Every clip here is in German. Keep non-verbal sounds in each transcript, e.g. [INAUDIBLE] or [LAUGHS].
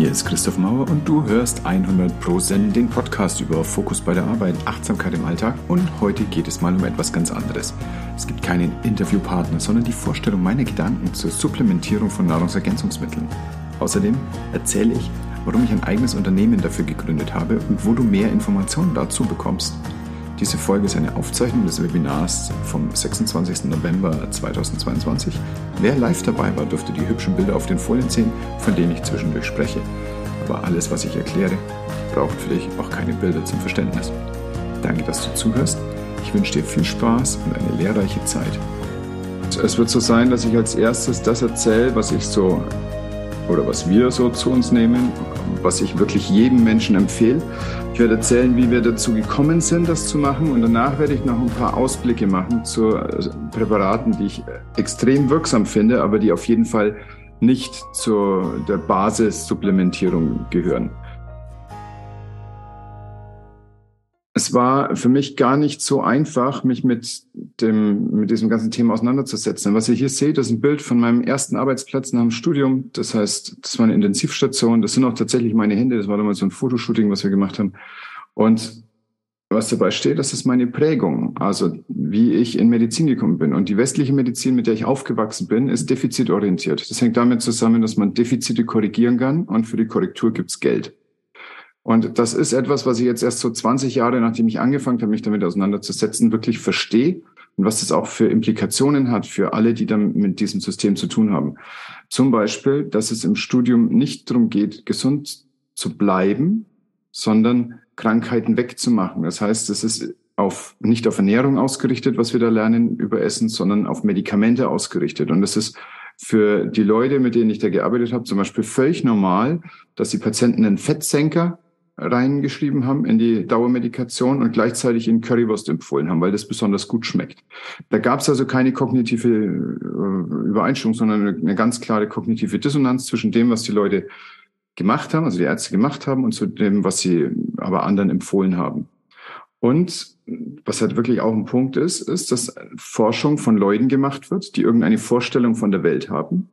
Hier ist Christoph Mauer und du hörst 100 Pro Zen, den Podcast über Fokus bei der Arbeit, Achtsamkeit im Alltag und heute geht es mal um etwas ganz anderes. Es gibt keinen Interviewpartner, sondern die Vorstellung meiner Gedanken zur Supplementierung von Nahrungsergänzungsmitteln. Außerdem erzähle ich, warum ich ein eigenes Unternehmen dafür gegründet habe und wo du mehr Informationen dazu bekommst. Diese Folge ist eine Aufzeichnung des Webinars vom 26. November 2022. Wer live dabei war, dürfte die hübschen Bilder auf den Folien sehen, von denen ich zwischendurch spreche. Aber alles, was ich erkläre, braucht für dich auch keine Bilder zum Verständnis. Danke, dass du zuhörst. Ich wünsche dir viel Spaß und eine lehrreiche Zeit. Es wird so sein, dass ich als erstes das erzähle, was ich so oder was wir so zu uns nehmen, was ich wirklich jedem Menschen empfehle. Ich werde erzählen, wie wir dazu gekommen sind, das zu machen und danach werde ich noch ein paar Ausblicke machen zu äh, Präparaten, die ich extrem wirksam finde, aber die auf jeden Fall nicht zu der Basissupplementierung gehören. Es war für mich gar nicht so einfach, mich mit dem, mit diesem ganzen Thema auseinanderzusetzen. Was ihr hier seht, ist ein Bild von meinem ersten Arbeitsplatz nach dem Studium. Das heißt, das war eine Intensivstation. Das sind auch tatsächlich meine Hände. Das war damals so ein Fotoshooting, was wir gemacht haben. Und was dabei steht, das ist meine Prägung, also wie ich in Medizin gekommen bin. Und die westliche Medizin, mit der ich aufgewachsen bin, ist defizitorientiert. Das hängt damit zusammen, dass man Defizite korrigieren kann und für die Korrektur gibt's Geld. Und das ist etwas, was ich jetzt erst so 20 Jahre, nachdem ich angefangen habe, mich damit auseinanderzusetzen, wirklich verstehe und was das auch für Implikationen hat für alle, die dann mit diesem System zu tun haben. Zum Beispiel, dass es im Studium nicht darum geht, gesund zu bleiben, sondern Krankheiten wegzumachen. Das heißt, es ist auf, nicht auf Ernährung ausgerichtet, was wir da lernen über Essen, sondern auf Medikamente ausgerichtet. Und es ist für die Leute, mit denen ich da gearbeitet habe, zum Beispiel völlig normal, dass die Patienten einen Fettsenker reingeschrieben haben in die Dauermedikation und gleichzeitig in Currywurst empfohlen haben, weil das besonders gut schmeckt. Da gab es also keine kognitive äh, Übereinstimmung, sondern eine ganz klare kognitive Dissonanz zwischen dem, was die Leute gemacht haben, also die Ärzte gemacht haben, und zu dem, was sie aber anderen empfohlen haben. Und was halt wirklich auch ein Punkt ist, ist, dass Forschung von Leuten gemacht wird, die irgendeine Vorstellung von der Welt haben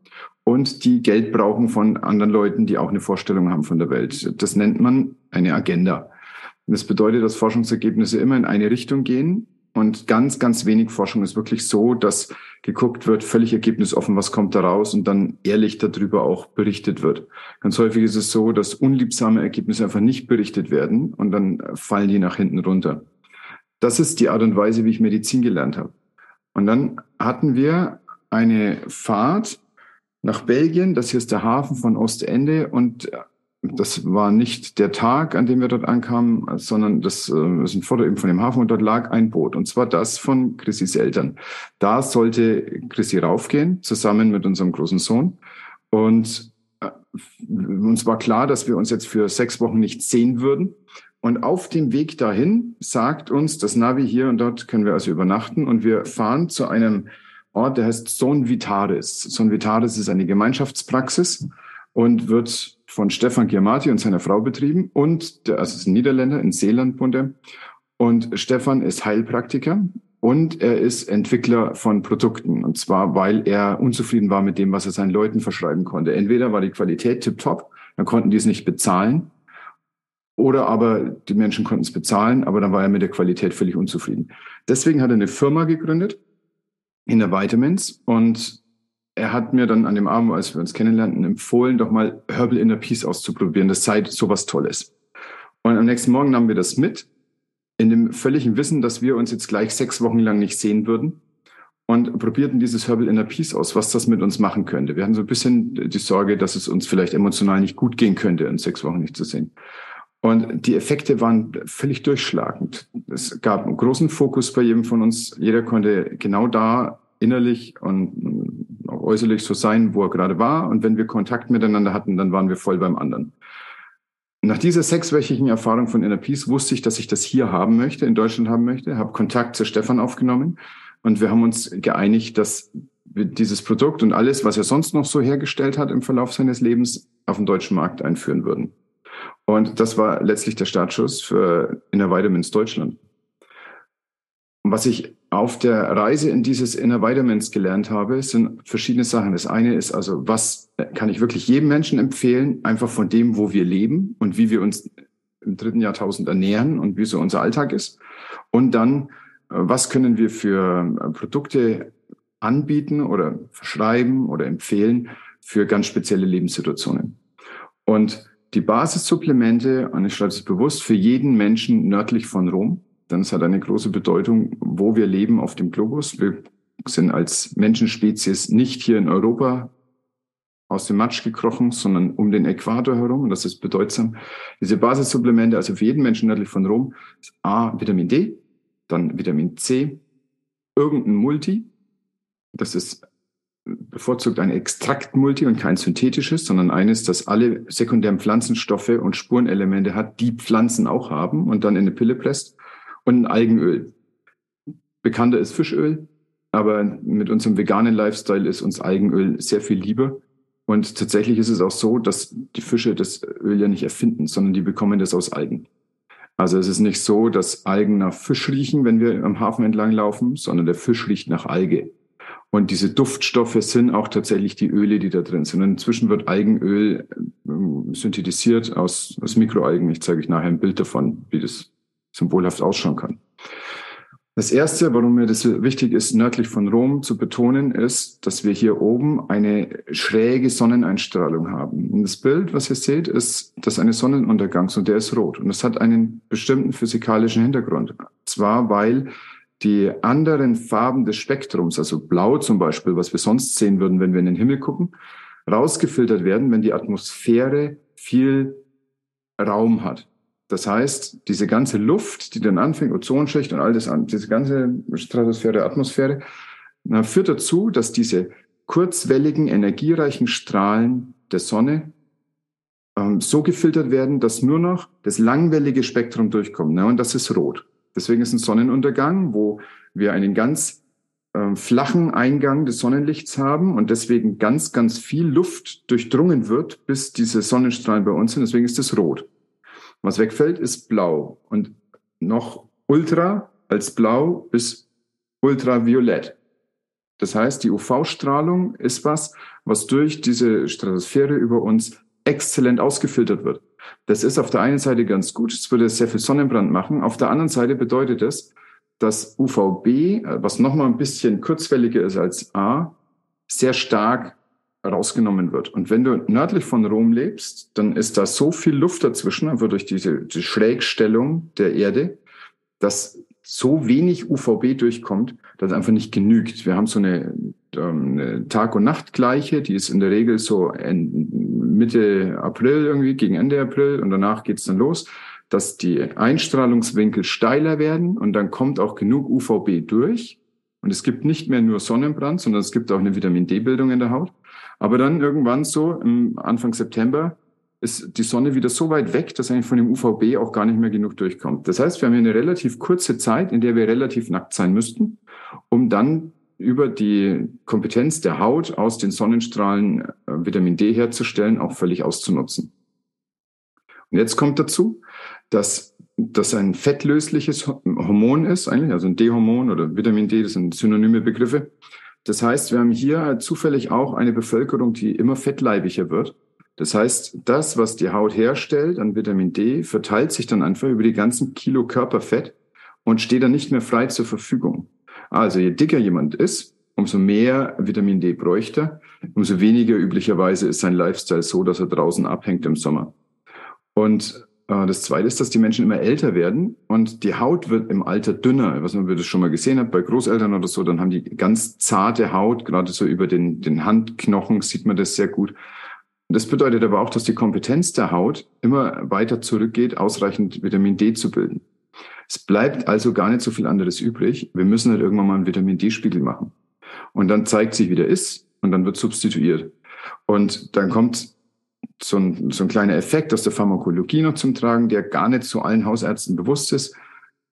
und die Geld brauchen von anderen Leuten, die auch eine Vorstellung haben von der Welt. Das nennt man eine Agenda. das bedeutet, dass Forschungsergebnisse immer in eine Richtung gehen und ganz, ganz wenig Forschung ist wirklich so, dass geguckt wird, völlig ergebnisoffen, was kommt da raus und dann ehrlich darüber auch berichtet wird. Ganz häufig ist es so, dass unliebsame Ergebnisse einfach nicht berichtet werden und dann fallen die nach hinten runter. Das ist die Art und Weise, wie ich Medizin gelernt habe. Und dann hatten wir eine Fahrt nach Belgien. Das hier ist der Hafen von Ostende und äh, das war nicht der Tag, an dem wir dort ankamen, sondern das äh, ist ein Foto eben von dem Hafen und dort lag ein Boot und zwar das von Chrissys Eltern. Da sollte Chrissy raufgehen, zusammen mit unserem großen Sohn und äh, uns war klar, dass wir uns jetzt für sechs Wochen nicht sehen würden. Und auf dem Weg dahin sagt uns das Navi hier und dort können wir also übernachten und wir fahren zu einem Ort, der heißt Son Vitaris. Son Vitaris ist eine Gemeinschaftspraxis und wird von Stefan Giamatti und seiner Frau betrieben und der, also ist ein Niederländer in Seeland wohnt er. Und Stefan ist Heilpraktiker und er ist Entwickler von Produkten. Und zwar, weil er unzufrieden war mit dem, was er seinen Leuten verschreiben konnte. Entweder war die Qualität tipptopp, dann konnten die es nicht bezahlen. Oder aber die Menschen konnten es bezahlen, aber dann war er mit der Qualität völlig unzufrieden. Deswegen hat er eine Firma gegründet, in der Vitamins und er hat mir dann an dem Abend, als wir uns kennenlernten, empfohlen, doch mal Herbal Inner Peace auszuprobieren. Das sei sowas Tolles. Und am nächsten Morgen nahmen wir das mit, in dem völligen Wissen, dass wir uns jetzt gleich sechs Wochen lang nicht sehen würden und probierten dieses Herbal Inner Peace aus, was das mit uns machen könnte. Wir hatten so ein bisschen die Sorge, dass es uns vielleicht emotional nicht gut gehen könnte, in sechs Wochen nicht zu sehen. Und die Effekte waren völlig durchschlagend. Es gab einen großen Fokus bei jedem von uns. Jeder konnte genau da innerlich und auch äußerlich so sein, wo er gerade war. Und wenn wir Kontakt miteinander hatten, dann waren wir voll beim anderen. Nach dieser sechswöchigen Erfahrung von Inner Peace wusste ich, dass ich das hier haben möchte, in Deutschland haben möchte, habe Kontakt zu Stefan aufgenommen und wir haben uns geeinigt, dass wir dieses Produkt und alles, was er sonst noch so hergestellt hat im Verlauf seines Lebens, auf den deutschen Markt einführen würden. Und das war letztlich der Startschuss für Inner Vitamins Deutschland. Was ich auf der Reise in dieses Inner Vitamins gelernt habe, sind verschiedene Sachen. Das eine ist also, was kann ich wirklich jedem Menschen empfehlen, einfach von dem, wo wir leben und wie wir uns im dritten Jahrtausend ernähren und wie so unser Alltag ist. Und dann, was können wir für Produkte anbieten oder verschreiben oder empfehlen für ganz spezielle Lebenssituationen. Und die Basissupplemente, und ich schreibe es bewusst, für jeden Menschen nördlich von Rom, dann es hat eine große Bedeutung, wo wir leben auf dem Globus. Wir sind als Menschenspezies nicht hier in Europa aus dem Matsch gekrochen, sondern um den Äquator herum. Und das ist bedeutsam. Diese Basissupplemente, also für jeden Menschen nördlich von Rom, ist A, Vitamin D, dann Vitamin C, irgendein Multi. Das ist bevorzugt ein Extraktmulti und kein synthetisches, sondern eines, das alle sekundären Pflanzenstoffe und Spurenelemente hat, die Pflanzen auch haben und dann in eine Pille presst und ein Algenöl. Bekannter ist Fischöl, aber mit unserem veganen Lifestyle ist uns Algenöl sehr viel lieber. Und tatsächlich ist es auch so, dass die Fische das Öl ja nicht erfinden, sondern die bekommen das aus Algen. Also es ist nicht so, dass Algen nach Fisch riechen, wenn wir am Hafen entlang laufen, sondern der Fisch riecht nach Alge. Und diese Duftstoffe sind auch tatsächlich die Öle, die da drin sind. Und inzwischen wird Algenöl ähm, synthetisiert aus, aus Mikroalgen. Ich zeige euch nachher ein Bild davon, wie das symbolhaft ausschauen kann. Das erste, warum mir das wichtig ist, nördlich von Rom zu betonen, ist, dass wir hier oben eine schräge Sonneneinstrahlung haben. Und das Bild, was ihr seht, ist das eines Sonnenuntergangs und der ist rot. Und das hat einen bestimmten physikalischen Hintergrund. Zwar, weil die anderen Farben des Spektrums, also blau zum Beispiel, was wir sonst sehen würden, wenn wir in den Himmel gucken, rausgefiltert werden, wenn die Atmosphäre viel Raum hat. Das heißt, diese ganze Luft, die dann anfängt, Ozonschicht und all das diese ganze Stratosphäre, Atmosphäre, führt dazu, dass diese kurzwelligen, energiereichen Strahlen der Sonne ähm, so gefiltert werden, dass nur noch das langwellige Spektrum durchkommt. Ne? Und das ist rot. Deswegen ist ein Sonnenuntergang, wo wir einen ganz äh, flachen Eingang des Sonnenlichts haben und deswegen ganz, ganz viel Luft durchdrungen wird, bis diese Sonnenstrahlen bei uns sind. Deswegen ist es rot. Was wegfällt, ist blau. Und noch ultra als blau bis ultraviolett. Das heißt, die UV-Strahlung ist was, was durch diese Stratosphäre über uns exzellent ausgefiltert wird. Das ist auf der einen Seite ganz gut, es würde sehr viel Sonnenbrand machen. Auf der anderen Seite bedeutet es, dass UVB, äh, was nochmal ein bisschen kurzwelliger ist als A, sehr stark rausgenommen wird. Und wenn du nördlich von Rom lebst, dann ist da so viel Luft dazwischen, einfach durch diese die Schrägstellung der Erde, dass so wenig UVB durchkommt, dass einfach nicht genügt. Wir haben so eine, ähm, Tag- und Nachtgleiche, die ist in der Regel so Mitte April irgendwie, gegen Ende April und danach geht's dann los, dass die Einstrahlungswinkel steiler werden und dann kommt auch genug UVB durch. Und es gibt nicht mehr nur Sonnenbrand, sondern es gibt auch eine Vitamin D-Bildung in der Haut. Aber dann irgendwann so Anfang September ist die Sonne wieder so weit weg, dass eigentlich von dem UVB auch gar nicht mehr genug durchkommt. Das heißt, wir haben hier eine relativ kurze Zeit, in der wir relativ nackt sein müssten, um dann über die Kompetenz der Haut aus den Sonnenstrahlen äh, Vitamin D herzustellen, auch völlig auszunutzen. Und jetzt kommt dazu, dass das ein fettlösliches Hormon ist, eigentlich, also ein D-Hormon oder Vitamin D, das sind synonyme Begriffe. Das heißt, wir haben hier zufällig auch eine Bevölkerung, die immer fettleibiger wird. Das heißt, das, was die Haut herstellt an Vitamin D, verteilt sich dann einfach über die ganzen Kilo Körperfett und steht dann nicht mehr frei zur Verfügung. Also je dicker jemand ist, umso mehr Vitamin D bräuchte, umso weniger üblicherweise ist sein Lifestyle so, dass er draußen abhängt im Sommer. Und äh, das Zweite ist, dass die Menschen immer älter werden und die Haut wird im Alter dünner. Was man das schon mal gesehen hat bei Großeltern oder so, dann haben die ganz zarte Haut, gerade so über den, den Handknochen sieht man das sehr gut. Das bedeutet aber auch, dass die Kompetenz der Haut immer weiter zurückgeht, ausreichend Vitamin D zu bilden. Es bleibt also gar nicht so viel anderes übrig. Wir müssen halt irgendwann mal einen Vitamin D-Spiegel machen. Und dann zeigt sich, wie der ist und dann wird substituiert. Und dann kommt so ein, so ein kleiner Effekt aus der Pharmakologie noch zum Tragen, der gar nicht zu allen Hausärzten bewusst ist.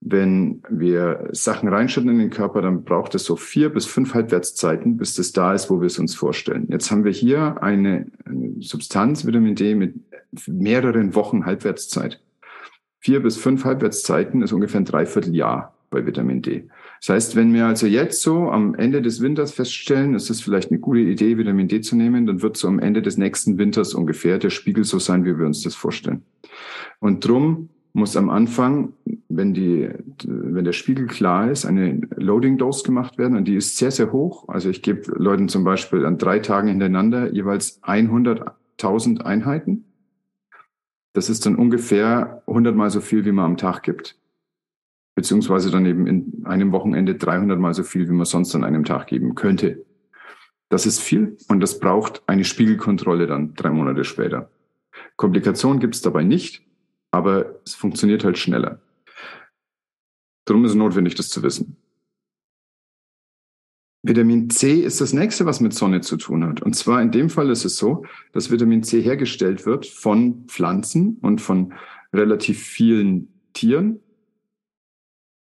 Wenn wir Sachen reinschütten in den Körper, dann braucht es so vier bis fünf Halbwertszeiten, bis das da ist, wo wir es uns vorstellen. Jetzt haben wir hier eine, eine Substanz, Vitamin D, mit mehreren Wochen Halbwertszeit. Vier bis fünf Halbwertszeiten ist ungefähr ein Dreivierteljahr bei Vitamin D. Das heißt, wenn wir also jetzt so am Ende des Winters feststellen, es ist vielleicht eine gute Idee, Vitamin D zu nehmen, dann wird so am Ende des nächsten Winters ungefähr der Spiegel so sein, wie wir uns das vorstellen. Und drum muss am Anfang, wenn die, wenn der Spiegel klar ist, eine Loading Dose gemacht werden und die ist sehr, sehr hoch. Also ich gebe Leuten zum Beispiel an drei Tagen hintereinander jeweils 100.000 Einheiten. Das ist dann ungefähr 100 mal so viel, wie man am Tag gibt beziehungsweise dann eben in einem Wochenende 300 mal so viel, wie man sonst an einem Tag geben könnte. Das ist viel und das braucht eine Spiegelkontrolle dann drei Monate später. Komplikationen gibt es dabei nicht, aber es funktioniert halt schneller. Darum ist es notwendig, das zu wissen. Vitamin C ist das nächste, was mit Sonne zu tun hat. Und zwar in dem Fall ist es so, dass Vitamin C hergestellt wird von Pflanzen und von relativ vielen Tieren,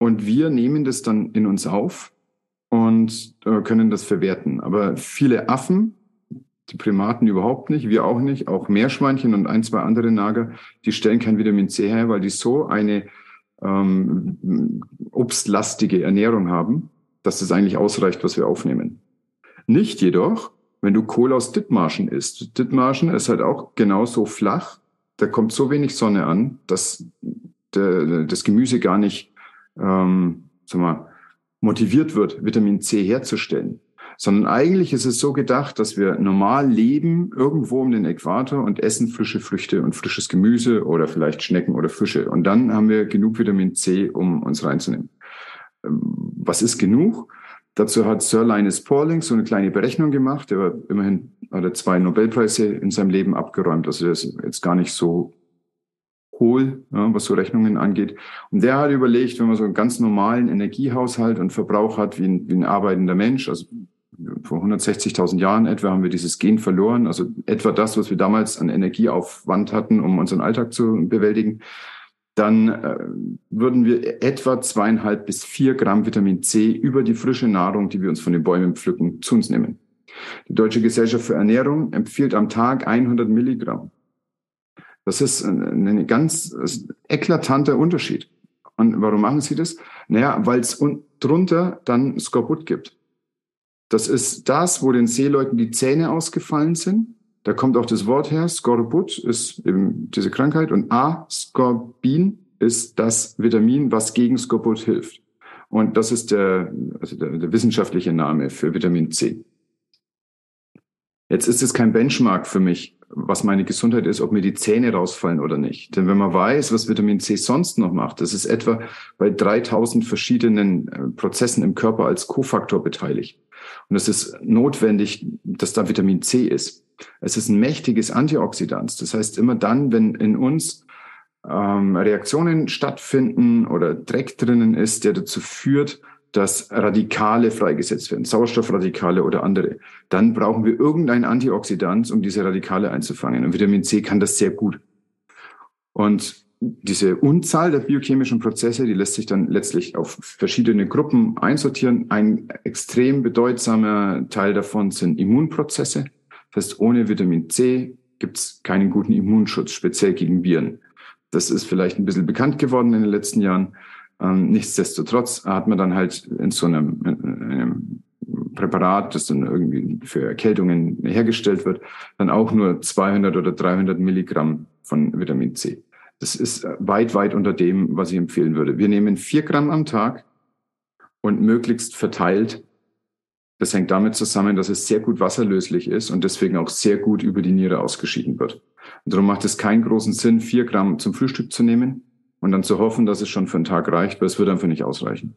und wir nehmen das dann in uns auf und äh, können das verwerten. Aber viele Affen, die Primaten überhaupt nicht, wir auch nicht, auch Meerschweinchen und ein, zwei andere Nager, die stellen kein Vitamin C her, weil die so eine ähm, obstlastige Ernährung haben, dass das eigentlich ausreicht, was wir aufnehmen. Nicht jedoch, wenn du Kohl aus Dithmarschen isst. Dithmarschen ist halt auch genauso flach, da kommt so wenig Sonne an, dass der, das Gemüse gar nicht ähm, sag mal, motiviert wird, Vitamin C herzustellen. Sondern eigentlich ist es so gedacht, dass wir normal leben irgendwo um den Äquator und essen frische Früchte und frisches Gemüse oder vielleicht Schnecken oder Fische. Und dann haben wir genug Vitamin C, um uns reinzunehmen. Ähm, was ist genug? Dazu hat Sir Linus Pauling so eine kleine Berechnung gemacht. Er war immerhin hat er zwei Nobelpreise in seinem Leben abgeräumt. Also das ist jetzt gar nicht so hohl, ja, was so Rechnungen angeht. Und der hat überlegt, wenn man so einen ganz normalen Energiehaushalt und Verbrauch hat wie ein, wie ein arbeitender Mensch, also vor 160.000 Jahren etwa haben wir dieses Gen verloren, also etwa das, was wir damals an Energieaufwand hatten, um unseren Alltag zu bewältigen, dann äh, würden wir etwa zweieinhalb bis vier Gramm Vitamin C über die frische Nahrung, die wir uns von den Bäumen pflücken, zu uns nehmen. Die Deutsche Gesellschaft für Ernährung empfiehlt am Tag 100 Milligramm. Das ist ein ganz eklatanter Unterschied. Und warum machen sie das? Naja, weil es drunter dann Skorbut gibt. Das ist das, wo den Seeleuten die Zähne ausgefallen sind. Da kommt auch das Wort her. Skorbut ist eben diese Krankheit und Ascorbin ist das Vitamin, was gegen Skorbut hilft. Und das ist der, also der, der wissenschaftliche Name für Vitamin C. Jetzt ist es kein Benchmark für mich, was meine Gesundheit ist, ob mir die Zähne rausfallen oder nicht. Denn wenn man weiß, was Vitamin C sonst noch macht, das ist etwa bei 3000 verschiedenen äh, Prozessen im Körper als Kofaktor beteiligt. Und es ist notwendig, dass da Vitamin C ist. Es ist ein mächtiges Antioxidant. Das heißt, immer dann, wenn in uns ähm, Reaktionen stattfinden oder Dreck drinnen ist, der dazu führt, dass Radikale freigesetzt werden, Sauerstoffradikale oder andere, dann brauchen wir irgendein Antioxidant, um diese Radikale einzufangen. Und Vitamin C kann das sehr gut. Und diese Unzahl der biochemischen Prozesse, die lässt sich dann letztlich auf verschiedene Gruppen einsortieren. Ein extrem bedeutsamer Teil davon sind Immunprozesse. Heißt, ohne Vitamin C gibt es keinen guten Immunschutz, speziell gegen Viren. Das ist vielleicht ein bisschen bekannt geworden in den letzten Jahren. Ähm, nichtsdestotrotz hat man dann halt in so einem, in einem Präparat, das dann irgendwie für Erkältungen hergestellt wird, dann auch nur 200 oder 300 Milligramm von Vitamin C. Das ist weit, weit unter dem, was ich empfehlen würde. Wir nehmen vier Gramm am Tag und möglichst verteilt. Das hängt damit zusammen, dass es sehr gut wasserlöslich ist und deswegen auch sehr gut über die Niere ausgeschieden wird. Und darum macht es keinen großen Sinn, vier Gramm zum Frühstück zu nehmen und dann zu hoffen, dass es schon für einen Tag reicht, weil es wird einfach nicht ausreichen.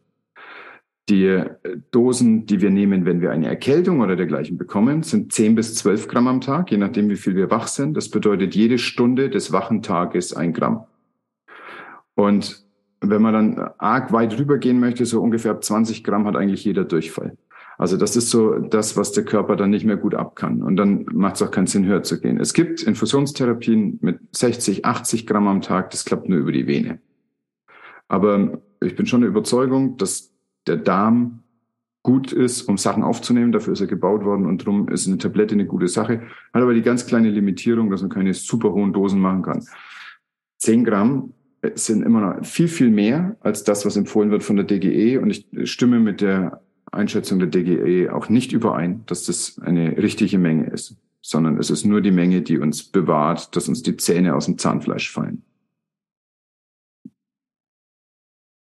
Die äh, Dosen, die wir nehmen, wenn wir eine Erkältung oder dergleichen bekommen, sind 10 bis 12 Gramm am Tag, je nachdem, wie viel wir wach sind. Das bedeutet jede Stunde des wachen Tages ein Gramm. Und wenn man dann arg weit rübergehen möchte, so ungefähr ab 20 Gramm hat eigentlich jeder Durchfall. Also das ist so das, was der Körper dann nicht mehr gut ab kann. Und dann macht es auch keinen Sinn, höher zu gehen. Es gibt Infusionstherapien mit 60, 80 Gramm am Tag. Das klappt nur über die Vene. Aber ich bin schon der Überzeugung, dass der Darm gut ist, um Sachen aufzunehmen. Dafür ist er gebaut worden und darum ist eine Tablette eine gute Sache. Hat aber die ganz kleine Limitierung, dass man keine super hohen Dosen machen kann. 10 Gramm sind immer noch viel, viel mehr als das, was empfohlen wird von der DGE. Und ich stimme mit der Einschätzung der DGE auch nicht überein, dass das eine richtige Menge ist, sondern es ist nur die Menge, die uns bewahrt, dass uns die Zähne aus dem Zahnfleisch fallen.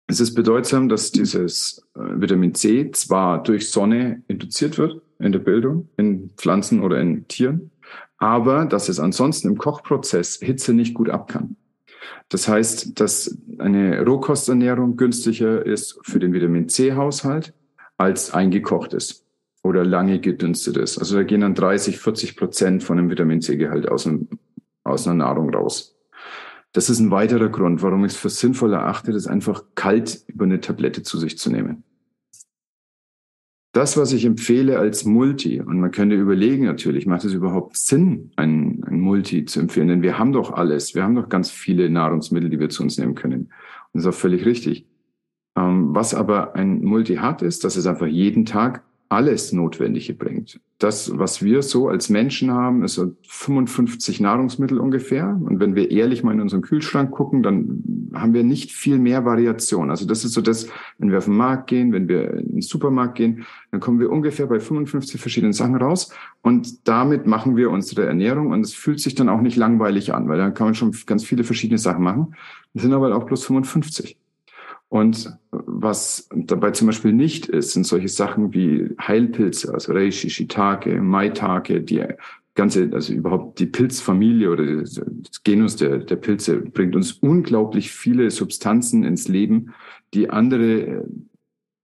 Es ist bedeutsam, dass dieses äh, Vitamin C zwar durch Sonne induziert wird in der Bildung, in Pflanzen oder in Tieren, aber dass es ansonsten im Kochprozess Hitze nicht gut ab kann. Das heißt, dass eine Rohkosternährung günstiger ist für den Vitamin C-Haushalt als eingekochtes oder lange gedünstetes. Also da gehen dann 30, 40 Prozent von dem Vitamin C-Gehalt aus, aus einer Nahrung raus. Das ist ein weiterer Grund, warum ich es für sinnvoll erachte, das einfach kalt über eine Tablette zu sich zu nehmen. Das, was ich empfehle als Multi, und man könnte überlegen natürlich, macht es überhaupt Sinn, ein, ein Multi zu empfehlen? Denn wir haben doch alles. Wir haben doch ganz viele Nahrungsmittel, die wir zu uns nehmen können. Und das ist auch völlig richtig. Ähm, was aber ein Multi hat, ist, dass es einfach jeden Tag alles Notwendige bringt. Das, was wir so als Menschen haben, ist so 55 Nahrungsmittel ungefähr. Und wenn wir ehrlich mal in unseren Kühlschrank gucken, dann haben wir nicht viel mehr Variation. Also das ist so das, wenn wir auf den Markt gehen, wenn wir in den Supermarkt gehen, dann kommen wir ungefähr bei 55 verschiedenen Sachen raus. Und damit machen wir unsere Ernährung. Und es fühlt sich dann auch nicht langweilig an, weil dann kann man schon ganz viele verschiedene Sachen machen. Das sind aber auch bloß 55. Und was dabei zum Beispiel nicht ist, sind solche Sachen wie Heilpilze, also Reishi, Shiitake, Maitake, die ganze, also überhaupt die Pilzfamilie oder das Genus der, der Pilze bringt uns unglaublich viele Substanzen ins Leben, die andere äh,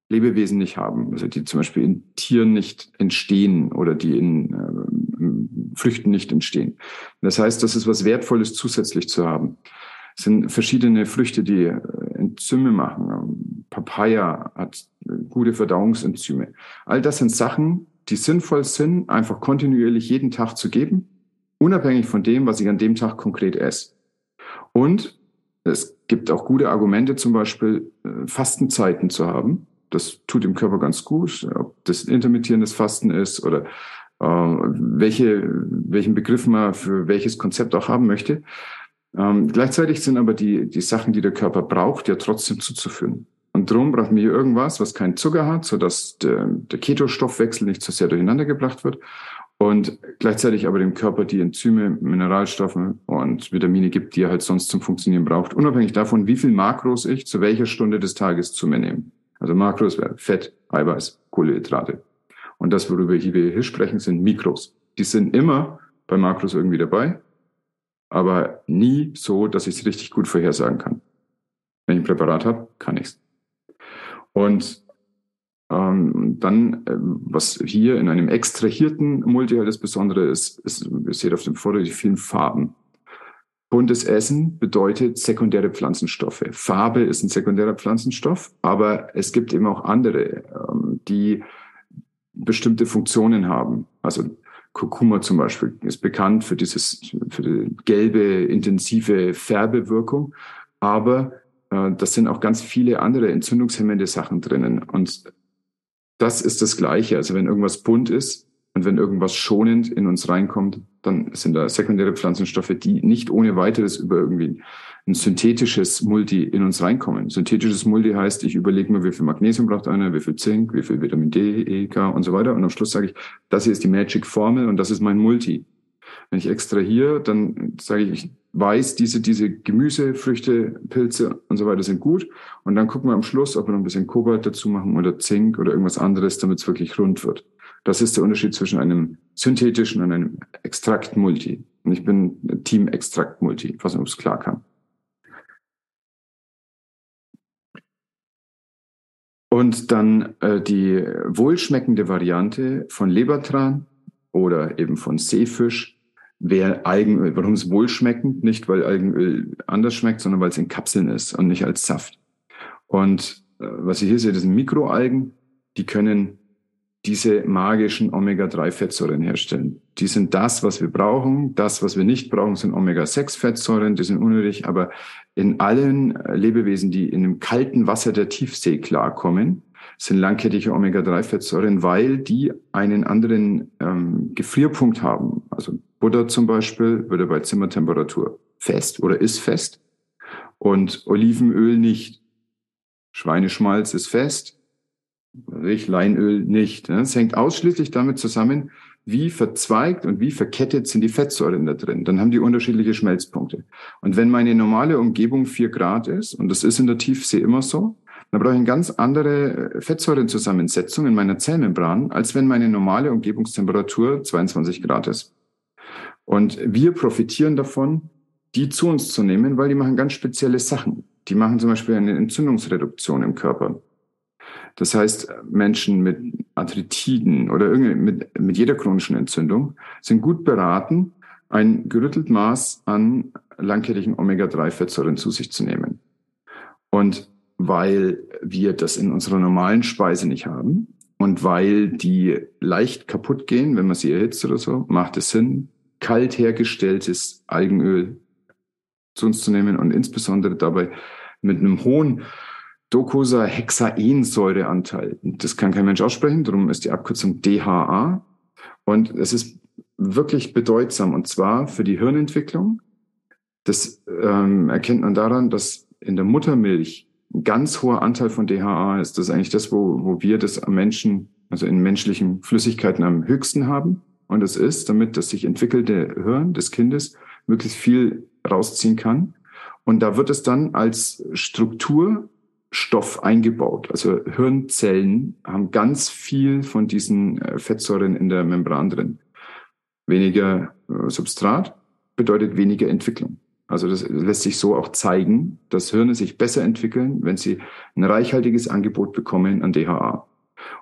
Lebewesen nicht haben, also die zum Beispiel in Tieren nicht entstehen oder die in äh, Früchten nicht entstehen. Das heißt, das ist was Wertvolles zusätzlich zu haben. Es sind verschiedene Früchte, die äh, Enzyme machen. Papaya hat gute Verdauungsenzyme. All das sind Sachen, die sinnvoll sind, einfach kontinuierlich jeden Tag zu geben, unabhängig von dem, was ich an dem Tag konkret esse. Und es gibt auch gute Argumente, zum Beispiel äh, Fastenzeiten zu haben. Das tut dem Körper ganz gut, ob das intermittierendes Fasten ist oder äh, welche, welchen Begriff man für welches Konzept auch haben möchte. Ähm, gleichzeitig sind aber die, die Sachen, die der Körper braucht, ja trotzdem zuzuführen. Und darum brauchen wir hier irgendwas, was keinen Zucker hat, sodass der, der Ketostoffwechsel nicht zu sehr durcheinander gebracht wird und gleichzeitig aber dem Körper die Enzyme, Mineralstoffe und Vitamine gibt, die er halt sonst zum Funktionieren braucht, unabhängig davon, wie viel Makros ich zu welcher Stunde des Tages zu mir nehme. Also Makros wäre Fett, Eiweiß, Kohlenhydrate. Und das, worüber wir hier sprechen, sind Mikros. Die sind immer bei Makros irgendwie dabei aber nie so, dass ich es richtig gut vorhersagen kann. Wenn ich ein Präparat habe, kann ich's. Und ähm, dann, äh, was hier in einem extrahierten Multi halt das Besondere ist, ist, ihr seht auf dem Foto die vielen Farben. Buntes Essen bedeutet sekundäre Pflanzenstoffe. Farbe ist ein sekundärer Pflanzenstoff, aber es gibt eben auch andere, ähm, die bestimmte Funktionen haben. Also Kurkuma zum Beispiel ist bekannt für dieses, für die gelbe, intensive Färbewirkung. Aber äh, das sind auch ganz viele andere entzündungshemmende Sachen drinnen. Und das ist das Gleiche. Also wenn irgendwas bunt ist und wenn irgendwas schonend in uns reinkommt, dann sind da sekundäre Pflanzenstoffe, die nicht ohne weiteres über irgendwie ein synthetisches Multi in uns reinkommen. Synthetisches Multi heißt, ich überlege mir, wie viel Magnesium braucht einer, wie viel Zink, wie viel Vitamin D, E, K und so weiter. Und am Schluss sage ich, das hier ist die Magic Formel und das ist mein Multi. Wenn ich extrahiere, dann sage ich, ich weiß, diese, diese Gemüse, Früchte, Pilze und so weiter sind gut. Und dann gucken wir am Schluss, ob wir noch ein bisschen Kobalt dazu machen oder Zink oder irgendwas anderes, damit es wirklich rund wird. Das ist der Unterschied zwischen einem synthetischen und einem Extrakt-Multi. Und ich bin Team Extrakt-Multi, was uns klar kam. Und dann äh, die wohlschmeckende Variante von Lebertran oder eben von Seefisch wäre Algenöl. Warum es wohlschmeckend? Nicht, weil Algenöl anders schmeckt, sondern weil es in Kapseln ist und nicht als Saft. Und äh, was ihr hier seht, das sind Mikroalgen, die können diese magischen Omega-3-Fettsäuren herstellen. Die sind das, was wir brauchen. Das, was wir nicht brauchen, sind Omega-6-Fettsäuren. Die sind unnötig. Aber in allen Lebewesen, die in dem kalten Wasser der Tiefsee klarkommen, sind langkettige Omega-3-Fettsäuren, weil die einen anderen ähm, Gefrierpunkt haben. Also Butter zum Beispiel würde bei Zimmertemperatur fest oder ist fest. und Olivenöl nicht. Schweineschmalz ist fest, Leinöl nicht. Es hängt ausschließlich damit zusammen, wie verzweigt und wie verkettet sind die Fettsäuren da drin. Dann haben die unterschiedliche Schmelzpunkte. Und wenn meine normale Umgebung vier Grad ist, und das ist in der Tiefsee immer so, dann brauche ich eine ganz andere Fettsäurenzusammensetzung in meiner Zellmembran, als wenn meine normale Umgebungstemperatur 22 Grad ist. Und wir profitieren davon, die zu uns zu nehmen, weil die machen ganz spezielle Sachen. Die machen zum Beispiel eine Entzündungsreduktion im Körper. Das heißt, Menschen mit Arthritiden oder mit, mit jeder chronischen Entzündung sind gut beraten, ein gerüttelt Maß an langkettigen Omega-3-Fettsäuren zu sich zu nehmen. Und weil wir das in unserer normalen Speise nicht haben und weil die leicht kaputt gehen, wenn man sie erhitzt oder so, macht es Sinn, kalt hergestelltes Algenöl zu uns zu nehmen und insbesondere dabei mit einem hohen Docosahexaensäureanteil. Das kann kein Mensch aussprechen, darum ist die Abkürzung DHA. Und es ist wirklich bedeutsam und zwar für die Hirnentwicklung. Das ähm, erkennt man daran, dass in der Muttermilch ein ganz hoher Anteil von DHA ist. Das ist eigentlich das, wo, wo wir das am Menschen, also in menschlichen Flüssigkeiten am höchsten haben. Und es ist, damit das sich entwickelte Hirn des Kindes möglichst viel rausziehen kann. Und da wird es dann als Strukturstoff eingebaut. Also Hirnzellen haben ganz viel von diesen äh, Fettsäuren in der Membran drin. Weniger äh, Substrat bedeutet weniger Entwicklung. Also das lässt sich so auch zeigen, dass Hirne sich besser entwickeln, wenn sie ein reichhaltiges Angebot bekommen an DHA.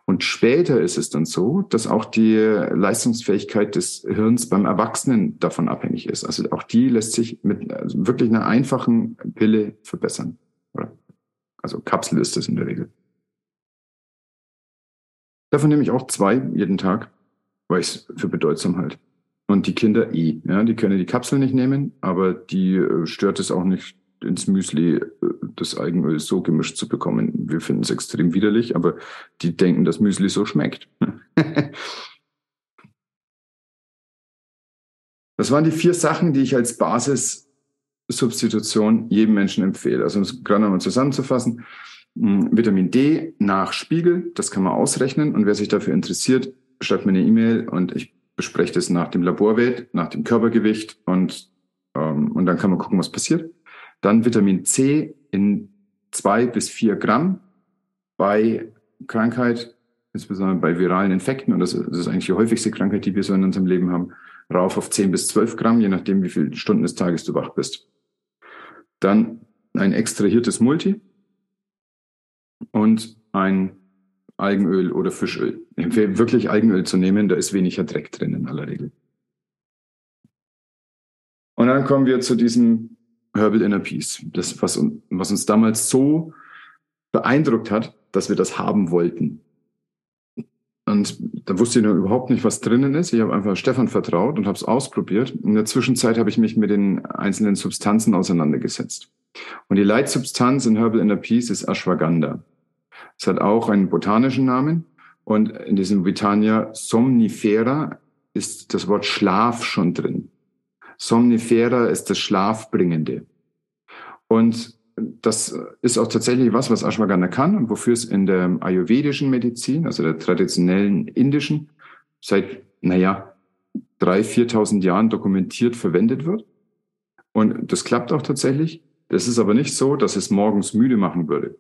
Und später ist es dann so, dass auch die Leistungsfähigkeit des Hirns beim Erwachsenen davon abhängig ist. Also auch die lässt sich mit also wirklich einer einfachen Pille verbessern. Also Kapsel ist das in der Regel. Davon nehme ich auch zwei jeden Tag, weil ich es für bedeutsam halte. Und die Kinder eh. Ja, die können die Kapsel nicht nehmen, aber die äh, stört es auch nicht, ins Müsli äh, das Algenöl so gemischt zu bekommen. Wir finden es extrem widerlich, aber die denken, dass Müsli so schmeckt. [LAUGHS] das waren die vier Sachen, die ich als Basissubstitution jedem Menschen empfehle. Also um es gerade nochmal zusammenzufassen. Vitamin D nach Spiegel, das kann man ausrechnen. Und wer sich dafür interessiert, schreibt mir eine E-Mail und ich bespreche das nach dem Laborwert, nach dem Körpergewicht und, ähm, und dann kann man gucken, was passiert. Dann Vitamin C in zwei bis vier Gramm bei Krankheit, insbesondere bei viralen Infekten, und das ist eigentlich die häufigste Krankheit, die wir so in unserem Leben haben, rauf auf 10 bis 12 Gramm, je nachdem, wie viele Stunden des Tages du wach bist. Dann ein extrahiertes Multi und ein Algenöl oder Fischöl. Wirklich Algenöl zu nehmen, da ist weniger Dreck drin in aller Regel. Und dann kommen wir zu diesem Herbal Inner Peace. Das, was, was uns damals so beeindruckt hat, dass wir das haben wollten. Und da wusste ich noch überhaupt nicht, was drinnen ist. Ich habe einfach Stefan vertraut und habe es ausprobiert. In der Zwischenzeit habe ich mich mit den einzelnen Substanzen auseinandergesetzt. Und die Leitsubstanz in Herbal Inner Peace ist Ashwagandha. Es hat auch einen botanischen Namen. Und in diesem Vitania somnifera ist das Wort Schlaf schon drin. Somnifera ist das Schlafbringende. Und das ist auch tatsächlich was, was Ashwagandha kann und wofür es in der ayurvedischen Medizin, also der traditionellen indischen, seit, naja, drei, viertausend Jahren dokumentiert verwendet wird. Und das klappt auch tatsächlich. Das ist aber nicht so, dass es morgens müde machen würde.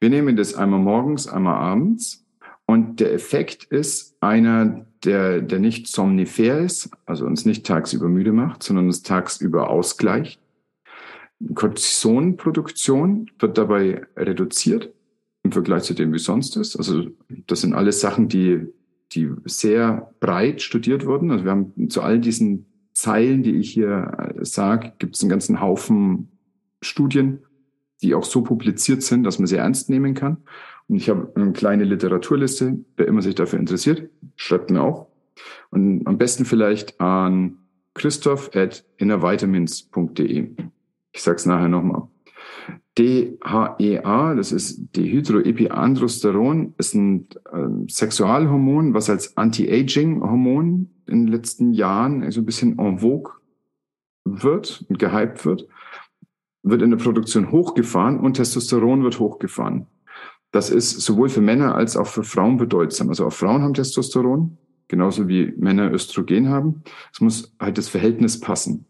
Wir nehmen das einmal morgens, einmal abends und der Effekt ist einer, der, der nicht somnifer ist, also uns nicht tagsüber müde macht, sondern uns tagsüber ausgleicht. Cortisonproduktion wird dabei reduziert im Vergleich zu dem, wie sonst ist. Also das sind alles Sachen, die, die sehr breit studiert wurden. Also wir haben zu all diesen Zeilen, die ich hier sage, gibt es einen ganzen Haufen Studien, die auch so publiziert sind, dass man sie ernst nehmen kann. Und ich habe eine kleine Literaturliste. Wer immer sich dafür interessiert, schreibt mir auch. Und am besten vielleicht an christoph at innervitamins.de. Ich sag's nachher nochmal. DHEA, das ist Dehydroepiandrosteron, ist ein äh, Sexualhormon, was als Anti-Aging-Hormon in den letzten Jahren so ein bisschen en vogue wird und gehypt wird. wird in der Produktion hochgefahren und Testosteron wird hochgefahren. Das ist sowohl für Männer als auch für Frauen bedeutsam. Also auch Frauen haben Testosteron, genauso wie Männer Östrogen haben. Es muss halt das Verhältnis passen.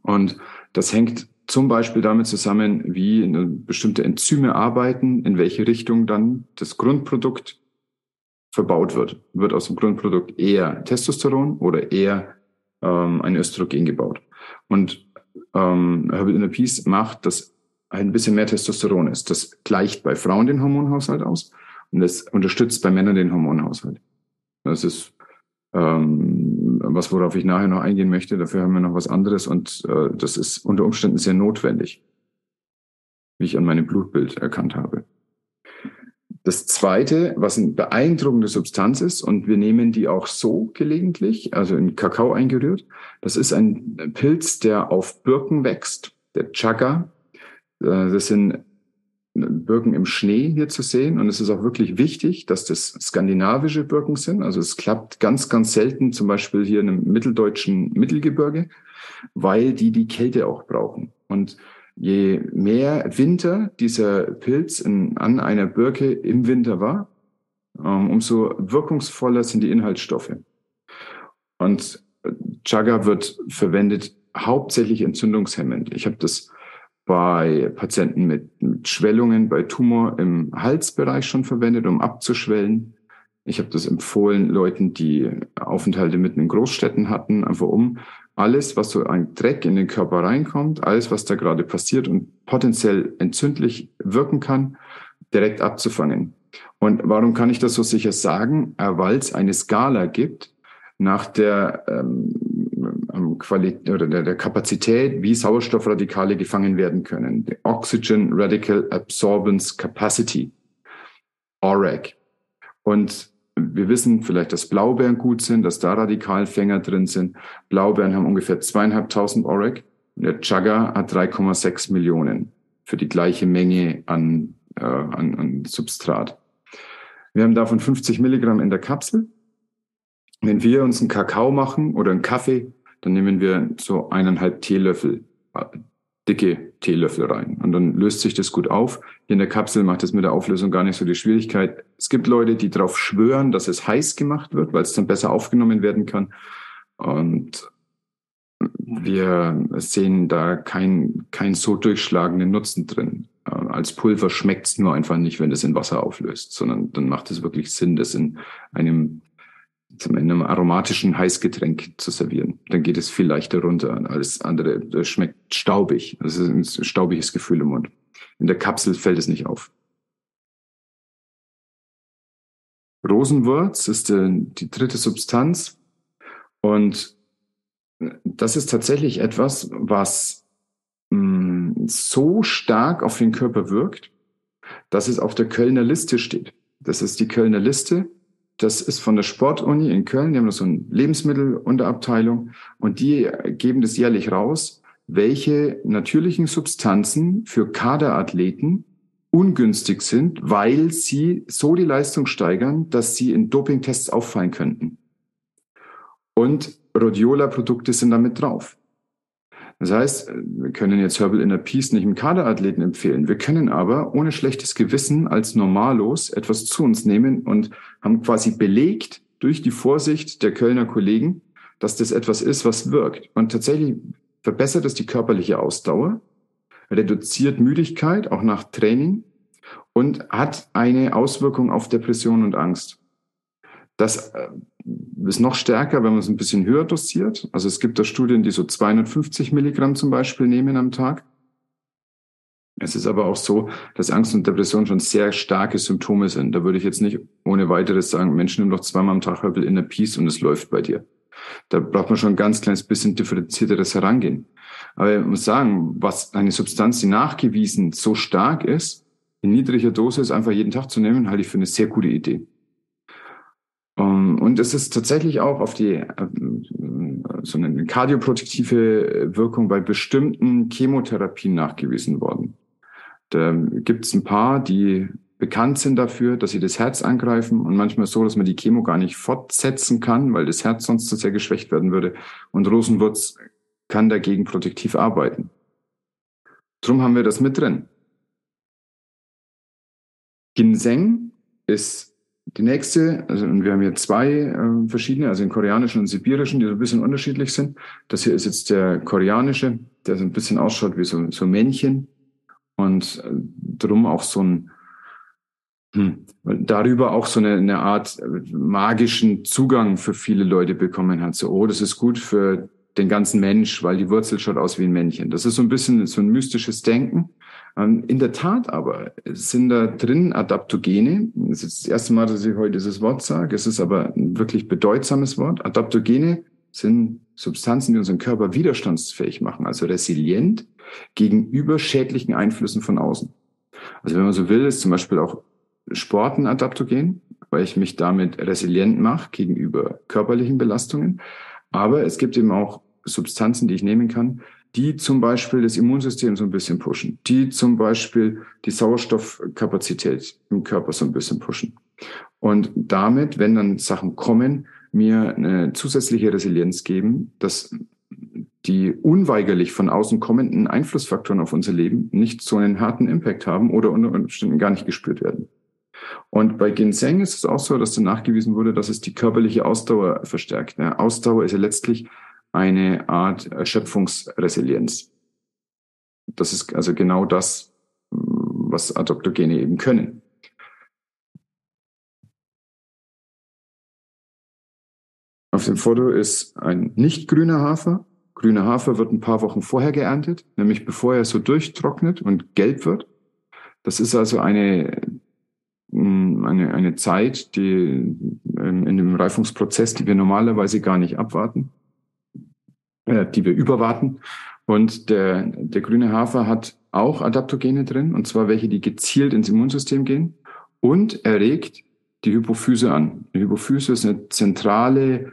Und das hängt zum Beispiel damit zusammen, wie bestimmte Enzyme arbeiten, in welche Richtung dann das Grundprodukt verbaut wird. Wird aus dem Grundprodukt eher Testosteron oder eher ähm, ein Östrogen gebaut. Und ähm, Herbal Inner Peace macht, dass ein bisschen mehr Testosteron ist. Das gleicht bei Frauen den Hormonhaushalt aus und das unterstützt bei Männern den Hormonhaushalt. Das ist ähm, was, worauf ich nachher noch eingehen möchte. Dafür haben wir noch was anderes und äh, das ist unter Umständen sehr notwendig, wie ich an meinem Blutbild erkannt habe. Das zweite, was eine beeindruckende Substanz ist, und wir nehmen die auch so gelegentlich, also in Kakao eingerührt, das ist ein Pilz, der auf Birken wächst, der Chaga. Äh, das sind Birken im Schnee hier zu sehen. Und es ist auch wirklich wichtig, dass das skandinavische Birken sind. Also es klappt ganz, ganz selten, zum Beispiel hier in einem mitteldeutschen Mittelgebirge, weil die die Kälte auch brauchen. Und je mehr Winter dieser Pilz in, an einer Birke im Winter war, ähm, umso wirkungsvoller sind die Inhaltsstoffe. Und Chaga wird verwendet hauptsächlich entzündungshemmend. Ich habe das bei Patienten mit, mit Schwellungen, bei Tumor im Halsbereich schon verwendet, um abzuschwellen. Ich habe das empfohlen Leuten, die Aufenthalte mitten in Großstädten hatten, einfach um alles, was so ein Dreck in den Körper reinkommt, alles, was da gerade passiert und potenziell entzündlich wirken kann, direkt abzufangen. Und warum kann ich das so sicher sagen? Äh, Weil es eine Skala gibt nach der ähm, Qualität oder der, der Kapazität, wie Sauerstoffradikale gefangen werden können. The Oxygen Radical Absorbance Capacity, ORAC. Und wir wissen vielleicht, dass Blaubeeren gut sind, dass da Radikalfänger drin sind. Blaubeeren haben ungefähr zweieinhalbtausend ORAC. Der Chaga hat 3,6 Millionen für die gleiche Menge an, äh, an, an Substrat. Wir haben davon 50 Milligramm in der Kapsel. Wenn wir uns einen Kakao machen oder einen Kaffee, dann nehmen wir so eineinhalb Teelöffel dicke Teelöffel rein. Und dann löst sich das gut auf. Hier in der Kapsel macht es mit der Auflösung gar nicht so die Schwierigkeit. Es gibt Leute, die darauf schwören, dass es heiß gemacht wird, weil es dann besser aufgenommen werden kann. Und wir sehen da keinen kein so durchschlagenden Nutzen drin. Äh, als Pulver schmeckt es nur einfach nicht, wenn es in Wasser auflöst, sondern dann macht es wirklich Sinn, das in einem Ende einem aromatischen Heißgetränk zu servieren. Dann geht es viel leichter runter. Alles andere das schmeckt staubig. Das ist ein staubiges Gefühl im Mund. In der Kapsel fällt es nicht auf. Rosenwurz ist die, die dritte Substanz. Und das ist tatsächlich etwas, was mm, so stark auf den Körper wirkt, dass es auf der Kölner Liste steht. Das ist die Kölner Liste das ist von der Sportuni in Köln. Die haben so eine Lebensmittelunterabteilung und die geben das jährlich raus, welche natürlichen Substanzen für Kaderathleten ungünstig sind, weil sie so die Leistung steigern, dass sie in Dopingtests auffallen könnten. Und Rhodiola-Produkte sind damit drauf. Das heißt, wir können jetzt Herbal Inner Peace nicht im Kaderathleten empfehlen. Wir können aber ohne schlechtes Gewissen als Normalos etwas zu uns nehmen und haben quasi belegt durch die Vorsicht der Kölner Kollegen, dass das etwas ist, was wirkt. Und tatsächlich verbessert es die körperliche Ausdauer, reduziert Müdigkeit, auch nach Training und hat eine Auswirkung auf Depression und Angst. Das äh, ist noch stärker, wenn man es ein bisschen höher dosiert. Also es gibt da Studien, die so 250 Milligramm zum Beispiel nehmen am Tag. Es ist aber auch so, dass Angst und Depression schon sehr starke Symptome sind. Da würde ich jetzt nicht ohne weiteres sagen, Menschen nimm doch zweimal am Tag Herbal Inner Peace und es läuft bei dir. Da braucht man schon ein ganz kleines bisschen differenzierteres Herangehen. Aber ich muss sagen, was eine Substanz, die nachgewiesen so stark ist, in niedriger Dosis einfach jeden Tag zu nehmen, halte ich für eine sehr gute Idee. Um, ähm, und es ist tatsächlich auch auf die äh, so eine kardioprotektive Wirkung bei bestimmten Chemotherapien nachgewiesen worden. Da gibt es ein paar, die bekannt sind dafür, dass sie das Herz angreifen und manchmal so, dass man die Chemo gar nicht fortsetzen kann, weil das Herz sonst zu sehr geschwächt werden würde. Und Rosenwurz kann dagegen protektiv arbeiten. Drum haben wir das mit drin. Ginseng ist die nächste, also und wir haben hier zwei äh, verschiedene, also den koreanischen und sibirischen, die so ein bisschen unterschiedlich sind. Das hier ist jetzt der koreanische, der so ein bisschen ausschaut wie so, so Männchen und äh, drum auch so ein hm, darüber auch so eine, eine Art magischen Zugang für viele Leute bekommen hat. So, oh, das ist gut für den ganzen Mensch, weil die Wurzel schaut aus wie ein Männchen. Das ist so ein bisschen so ein mystisches Denken. Ähm, in der Tat aber sind da drin Adaptogene. Das ist das erste Mal, dass ich heute dieses Wort sage. Es ist aber ein wirklich bedeutsames Wort. Adaptogene sind Substanzen, die unseren Körper widerstandsfähig machen, also resilient gegenüber schädlichen Einflüssen von außen. Also wenn man so will, ist zum Beispiel auch Sporten adaptogen, weil ich mich damit resilient mache gegenüber körperlichen Belastungen. Aber es gibt eben auch Substanzen, die ich nehmen kann, die zum Beispiel das Immunsystem so ein bisschen pushen, die zum Beispiel die Sauerstoffkapazität im Körper so ein bisschen pushen. Und damit, wenn dann Sachen kommen, mir eine zusätzliche Resilienz geben, dass die unweigerlich von außen kommenden Einflussfaktoren auf unser Leben nicht so einen harten Impact haben oder unter Umständen gar nicht gespürt werden. Und bei Ginseng ist es auch so, dass dann nachgewiesen wurde, dass es die körperliche Ausdauer verstärkt. Ausdauer ist ja letztlich eine Art Erschöpfungsresilienz. Das ist also genau das, was Adaptogene eben können. Auf dem Foto ist ein nicht grüner Hafer. Grüner Hafer wird ein paar Wochen vorher geerntet, nämlich bevor er so durchtrocknet und gelb wird. Das ist also eine eine, eine Zeit, die ähm, in dem Reifungsprozess, die wir normalerweise gar nicht abwarten, äh, die wir überwarten. Und der, der grüne Hafer hat auch Adaptogene drin, und zwar welche, die gezielt ins Immunsystem gehen und erregt die Hypophyse an. Die Hypophyse ist eine zentrale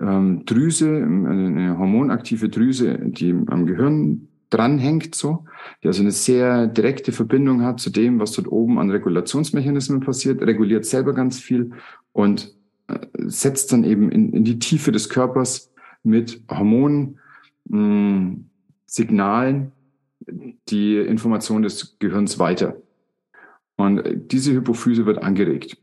ähm, Drüse, eine hormonaktive Drüse, die am Gehirn dranhängt, so, die also eine sehr direkte Verbindung hat zu dem, was dort oben an Regulationsmechanismen passiert, reguliert selber ganz viel und äh, setzt dann eben in, in die Tiefe des Körpers mit Hormonen, mh, hm, Signalen die Information des Gehirns weiter. Und äh, diese Hypophyse wird angeregt.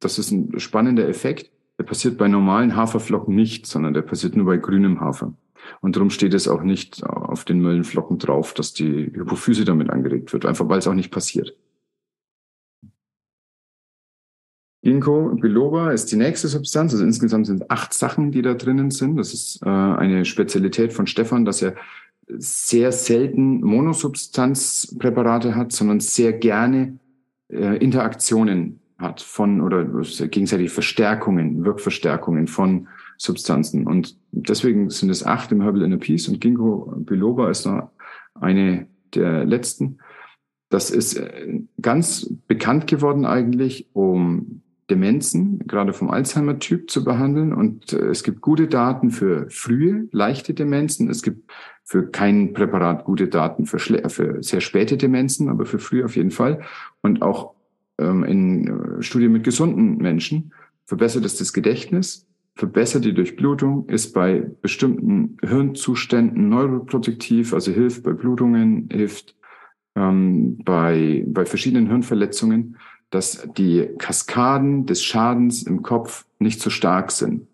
Das ist ein spannender Effekt. Der passiert bei normalen Haferflocken nicht, sondern der passiert nur bei grünem Hafer. Und darum steht es auch nicht auf den Möllenflocken drauf, dass die Hypophyse damit angeregt wird, einfach weil es auch nicht passiert. Ginkgo biloba ist die nächste Substanz. Also insgesamt sind acht Sachen, die da drinnen sind. Das ist äh, eine Spezialität von Stefan, dass er sehr selten Monosubstanzpräparate hat, sondern sehr gerne äh, Interaktionen hat von oder gegenseitig Verstärkungen, Wirkverstärkungen von Substanzen. Und deswegen sind es acht im Herbal Inner Peace und Ginkgo biloba ist noch eine der letzten. Das ist äh, ganz bekannt geworden eigentlich, um Demenzen, gerade vom Alzheimer-Typ zu behandeln. Und äh, es gibt gute Daten für frühe, leichte Demenzen. Es gibt für kein Präparat gute Daten für, für sehr späte Demenzen, aber für früh auf jeden Fall. Und auch ähm, in äh, Studien mit gesunden Menschen verbessert es das Gedächtnis, verbessert die Durchblutung, ist bei bestimmten Hirnzuständen neuroprotektiv, also hilft bei Blutungen, hilft ähm, bei, bei verschiedenen Hirnverletzungen, dass die Kaskaden des Schadens im Kopf nicht so stark sind.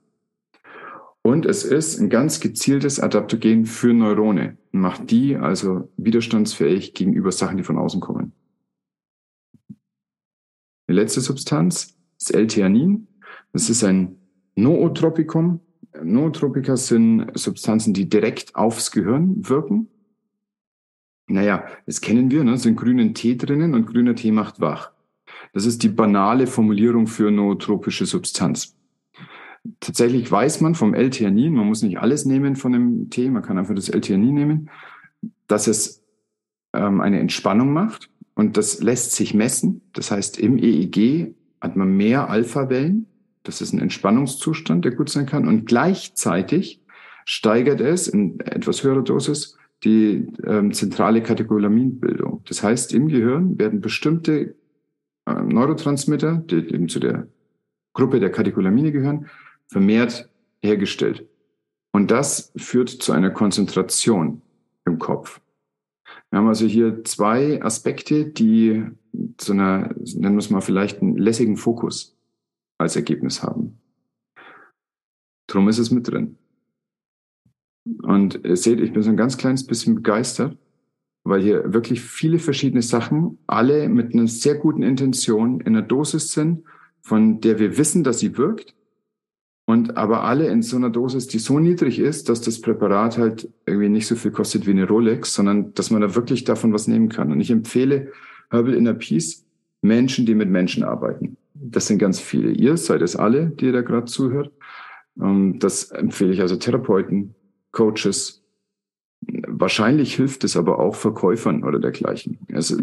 Und es ist ein ganz gezieltes Adaptogen für Neurone und macht die also widerstandsfähig gegenüber Sachen, die von außen kommen. Die letzte Substanz ist L-Theanin. Das ist ein Nootropikum. Nootropika sind Substanzen, die direkt aufs Gehirn wirken. Naja, das kennen wir, ne? sind grünen Tee drinnen und grüner Tee macht wach. Das ist die banale Formulierung für nootropische Substanz. Tatsächlich weiß man vom L-Theanin, man muss nicht alles nehmen von dem Tee, man kann einfach das L-Theanin nehmen, dass es ähm, eine Entspannung macht und das lässt sich messen. Das heißt, im EEG hat man mehr Alpha-Wellen das ist ein Entspannungszustand, der gut sein kann. Und gleichzeitig steigert es in etwas höherer Dosis die ähm, zentrale Katecholaminbildung. Das heißt, im Gehirn werden bestimmte äh, Neurotransmitter, die eben zu der Gruppe der Katecholamine gehören, vermehrt hergestellt. Und das führt zu einer Konzentration im Kopf. Wir haben also hier zwei Aspekte, die zu einer, nennen wir es mal vielleicht einen lässigen Fokus als Ergebnis haben. Drum ist es mit drin. Und ihr seht, ich bin so ein ganz kleines bisschen begeistert, weil hier wirklich viele verschiedene Sachen, alle mit einer sehr guten Intention in einer Dosis sind, von der wir wissen, dass sie wirkt. Und aber alle in so einer Dosis, die so niedrig ist, dass das Präparat halt irgendwie nicht so viel kostet wie eine Rolex, sondern dass man da wirklich davon was nehmen kann. Und ich empfehle Herbal Inner Peace Menschen, die mit Menschen arbeiten. Das sind ganz viele. Ihr seid es alle, die ihr da gerade zuhört. Ähm, das empfehle ich also Therapeuten, Coaches, Wahrscheinlich hilft es aber auch Verkäufern oder dergleichen. Also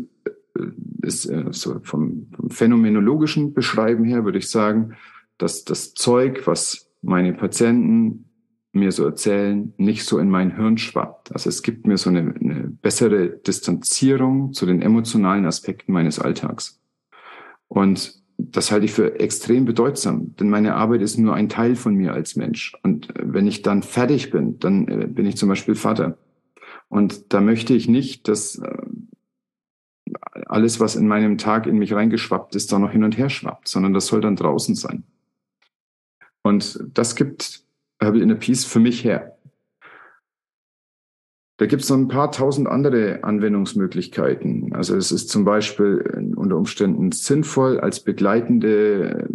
ist äh, so vom, vom phänomenologischen Beschreiben her würde ich sagen, dass das Zeug, was meine Patienten mir so erzählen, nicht so in mein Hirn schwappt. Also es gibt mir so eine, eine bessere Distanzierung zu den emotionalen Aspekten meines Alltags. Und das halte ich für extrem bedeutsam, denn meine Arbeit ist nur ein Teil von mir als Mensch. Und wenn ich dann fertig bin, dann äh, bin ich zum Beispiel Vater. Und da möchte ich nicht, dass äh, alles, was in meinem Tag in mich reingeschwappt ist, da noch hin und her schwappt, sondern das soll dann draußen sein. Und das gibt Herbal Inner Peace für mich her. Da gibt es noch ein paar tausend andere Anwendungsmöglichkeiten. Also es ist zum Beispiel unter Umständen sinnvoll als begleitende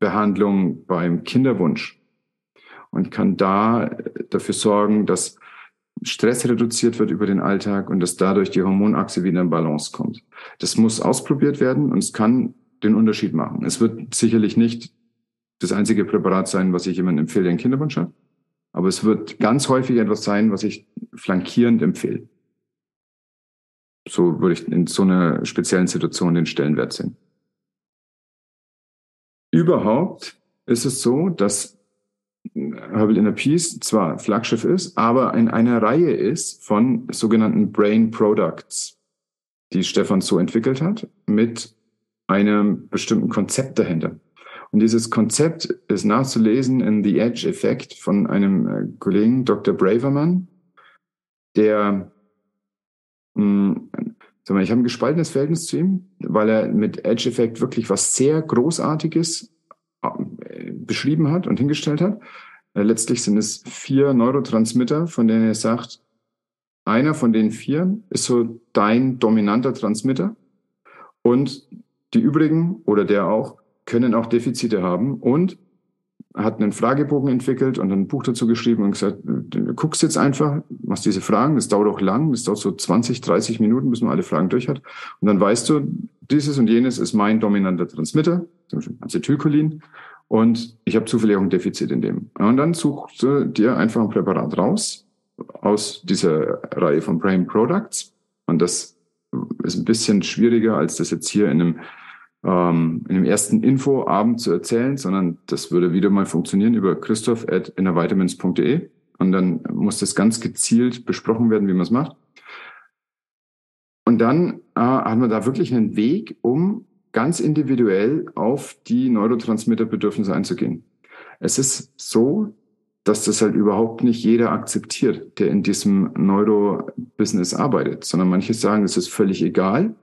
Behandlung beim Kinderwunsch und kann da dafür sorgen, dass Stress reduziert wird über den Alltag und dass dadurch die Hormonachse wieder in Balance kommt. Das muss ausprobiert werden und es kann den Unterschied machen. Es wird sicherlich nicht das einzige Präparat sein, was ich jemandem empfehle, der einen Kinderwunsch hat. Aber es wird ganz häufig etwas sein, was ich flankierend empfehle. So würde ich in so einer speziellen Situation den Stellenwert sehen. Überhaupt ist es so, dass Herbal Inner Peace zwar Flaggschiff ist, aber in einer Reihe ist von sogenannten Brain Products, die Stefan so entwickelt hat, mit einem bestimmten Konzept dahinter. Und dieses Konzept ist nachzulesen in The Edge Effect von einem äh, Kollegen, Dr. Braverman, der, mh, hm, mal, ich habe ein gespaltenes Verhältnis zu ihm, weil er mit Edge Effect wirklich was sehr Großartiges äh, beschrieben hat und hingestellt hat. Äh, letztlich sind es vier Neurotransmitter, von denen er sagt, einer von den vier ist so dein dominanter Transmitter und die übrigen oder der auch können auch Defizite haben und hat einen Fragebogen entwickelt und ein Buch dazu geschrieben und gesagt, guckst jetzt einfach, machst diese Fragen, das dauert auch lang, das dauert so 20, 30 Minuten, bis man alle Fragen durch hat. Und dann weißt du, dieses und jenes ist mein dominanter Transmitter, zum Beispiel Acetylcholin, und ich habe zufällig auch ein Defizit in dem. Und dann suchst du dir einfach ein Präparat raus aus dieser Reihe von Brain Products. Und das ist ein bisschen schwieriger, als das jetzt hier in einem, ähm, in einem ersten Infoabend zu erzählen, sondern das würde wieder mal funktionieren über christoph.innervitamins.de. Und dann muss das ganz gezielt besprochen werden, wie man es macht. Und dann äh, hat man da wirklich einen Weg, um ganz individuell auf die Neurotransmitterbedürfnisse einzugehen. Es ist so, dass das halt überhaupt nicht jeder akzeptiert, der in diesem Neuro-Business arbeitet, sondern manche sagen, es ist völlig egal.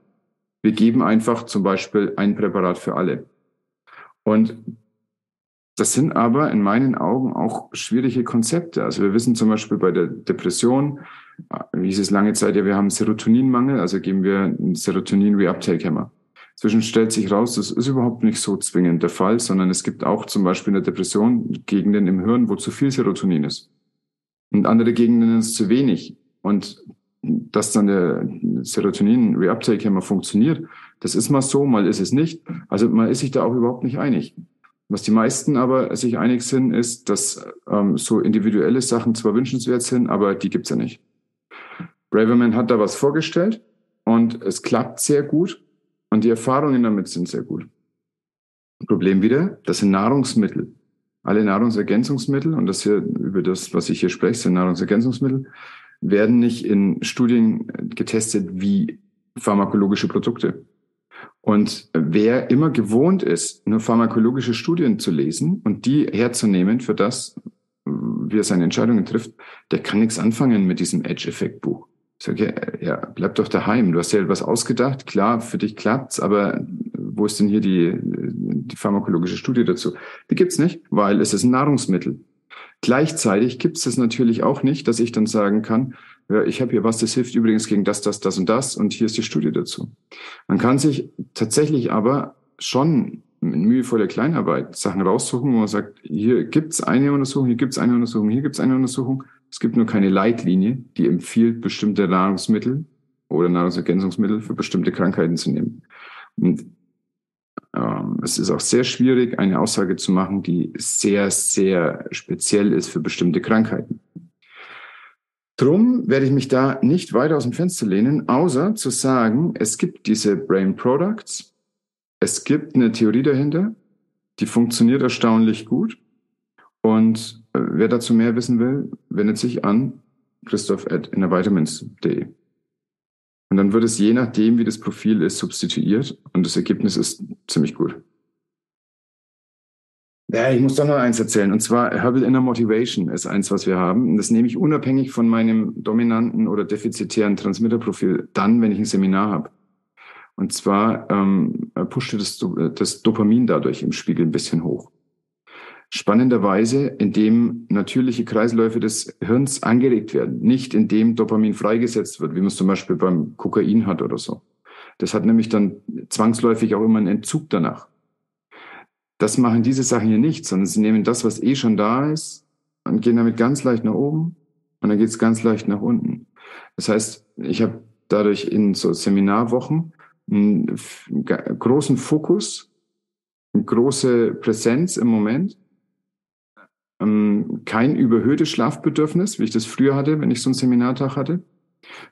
Wir geben einfach zum Beispiel ein Präparat für alle. Und das sind aber in meinen Augen auch schwierige Konzepte. Also wir wissen zum Beispiel bei der Depression, wie hieß es lange Zeit, ja, wir haben Serotoninmangel, also geben wir einen Serotonin-Reuptake-Hämmer. Zwischen stellt sich raus, das ist überhaupt nicht so zwingend der Fall, sondern es gibt auch zum Beispiel in der Depression Gegenden im Hirn, wo zu viel Serotonin ist. Und andere Gegenden ist zu wenig. Und dass dann der Serotonin-Reuptake-Hämmer funktioniert, das ist mal so, mal ist es nicht. Also man ist sich da auch überhaupt nicht einig. Was die meisten aber sich einig sind, ist, dass ähm, so individuelle Sachen zwar wünschenswert sind, aber die gibt's ja nicht. Braverman hat da was vorgestellt und es klappt sehr gut. Und die Erfahrungen damit sind sehr gut. Problem wieder, das sind Nahrungsmittel. Alle Nahrungsergänzungsmittel, und das hier über das, was ich hier spreche, sind Nahrungsergänzungsmittel, werden nicht in Studien getestet wie pharmakologische Produkte. Und wer immer gewohnt ist, nur pharmakologische Studien zu lesen und die herzunehmen für das, wie er seine Entscheidungen trifft, der kann nichts anfangen mit diesem Edge-Effekt-Buch. Ich sage, ja, bleib doch daheim. Du hast ja etwas ausgedacht. Klar, für dich klappt's, aber wo ist denn hier die, die pharmakologische Studie dazu? Die gibt's nicht, weil es ist ein Nahrungsmittel. Gleichzeitig gibt's es natürlich auch nicht, dass ich dann sagen kann, ja, ich habe hier was, das hilft übrigens gegen das, das, das und das und hier ist die Studie dazu. Man kann sich tatsächlich aber schon in mühevoller Kleinarbeit Sachen raussuchen, wo man sagt, hier gibt's eine Untersuchung, hier gibt's eine Untersuchung, hier gibt's eine Untersuchung. Es gibt nur keine Leitlinie, die empfiehlt, bestimmte Nahrungsmittel oder Nahrungsergänzungsmittel für bestimmte Krankheiten zu nehmen. Und ähm, es ist auch sehr schwierig, eine Aussage zu machen, die sehr, sehr speziell ist für bestimmte Krankheiten. Drum werde ich mich da nicht weiter aus dem Fenster lehnen, außer zu sagen, es gibt diese Brain Products, es gibt eine Theorie dahinter, die funktioniert erstaunlich gut. Und wer dazu mehr wissen will, wendet sich an christoph.innervitamins.de. Und dann wird es je nachdem, wie das Profil ist, substituiert und das Ergebnis ist ziemlich gut. Ja, ich muss doch noch eins erzählen. Und zwar Herbal Inner Motivation ist eins, was wir haben. Und das nehme ich unabhängig von meinem dominanten oder defizitären Transmitterprofil dann, wenn ich ein Seminar habe. Und zwar ähm, pusht das, das Dopamin dadurch im Spiegel ein bisschen hoch. Spannenderweise, indem natürliche Kreisläufe des Hirns angeregt werden, nicht indem Dopamin freigesetzt wird, wie man es zum Beispiel beim Kokain hat oder so. Das hat nämlich dann zwangsläufig auch immer einen Entzug danach. Das machen diese Sachen hier nicht, sondern sie nehmen das, was eh schon da ist, und gehen damit ganz leicht nach oben und dann geht es ganz leicht nach unten. Das heißt, ich habe dadurch in so Seminarwochen einen großen Fokus, eine große Präsenz im Moment ähm, kein überhöhtes Schlafbedürfnis, wie ich das früher hatte, wenn ich so einen Seminartag hatte,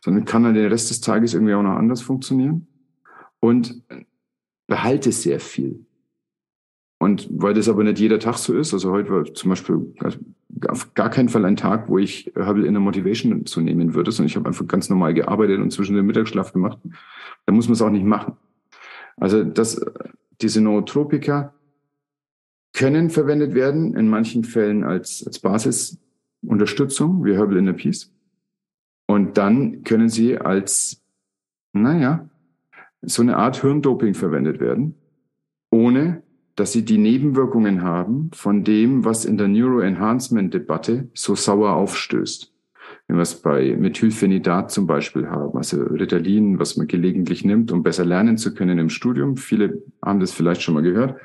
sondern kann dann den Rest des Tages irgendwie auch noch anders funktionieren und behalte sehr viel. Und weil das aber nicht jeder Tag so ist, also heute war zum Beispiel auf gar keinen Fall ein Tag, wo ich Hubble Inner Motivation zu nehmen würde, sondern ich habe einfach ganz normal gearbeitet und zwischen den Mittagsschlaf gemacht. Da muss man es auch nicht machen. Also das, diese Nootropika können verwendet werden, in manchen Fällen als, als Basisunterstützung, wie Herbal Inner Peace. Und dann können sie als, naja, so eine Art Hirndoping verwendet werden, ohne dass sie die Nebenwirkungen haben von dem, was in der Neuroenhancement-Debatte so sauer aufstößt. Wenn wir es bei Methylphenidat zum Beispiel haben, also Ritalin, was man gelegentlich nimmt, um besser lernen zu können im Studium. Viele haben das vielleicht schon mal gehört.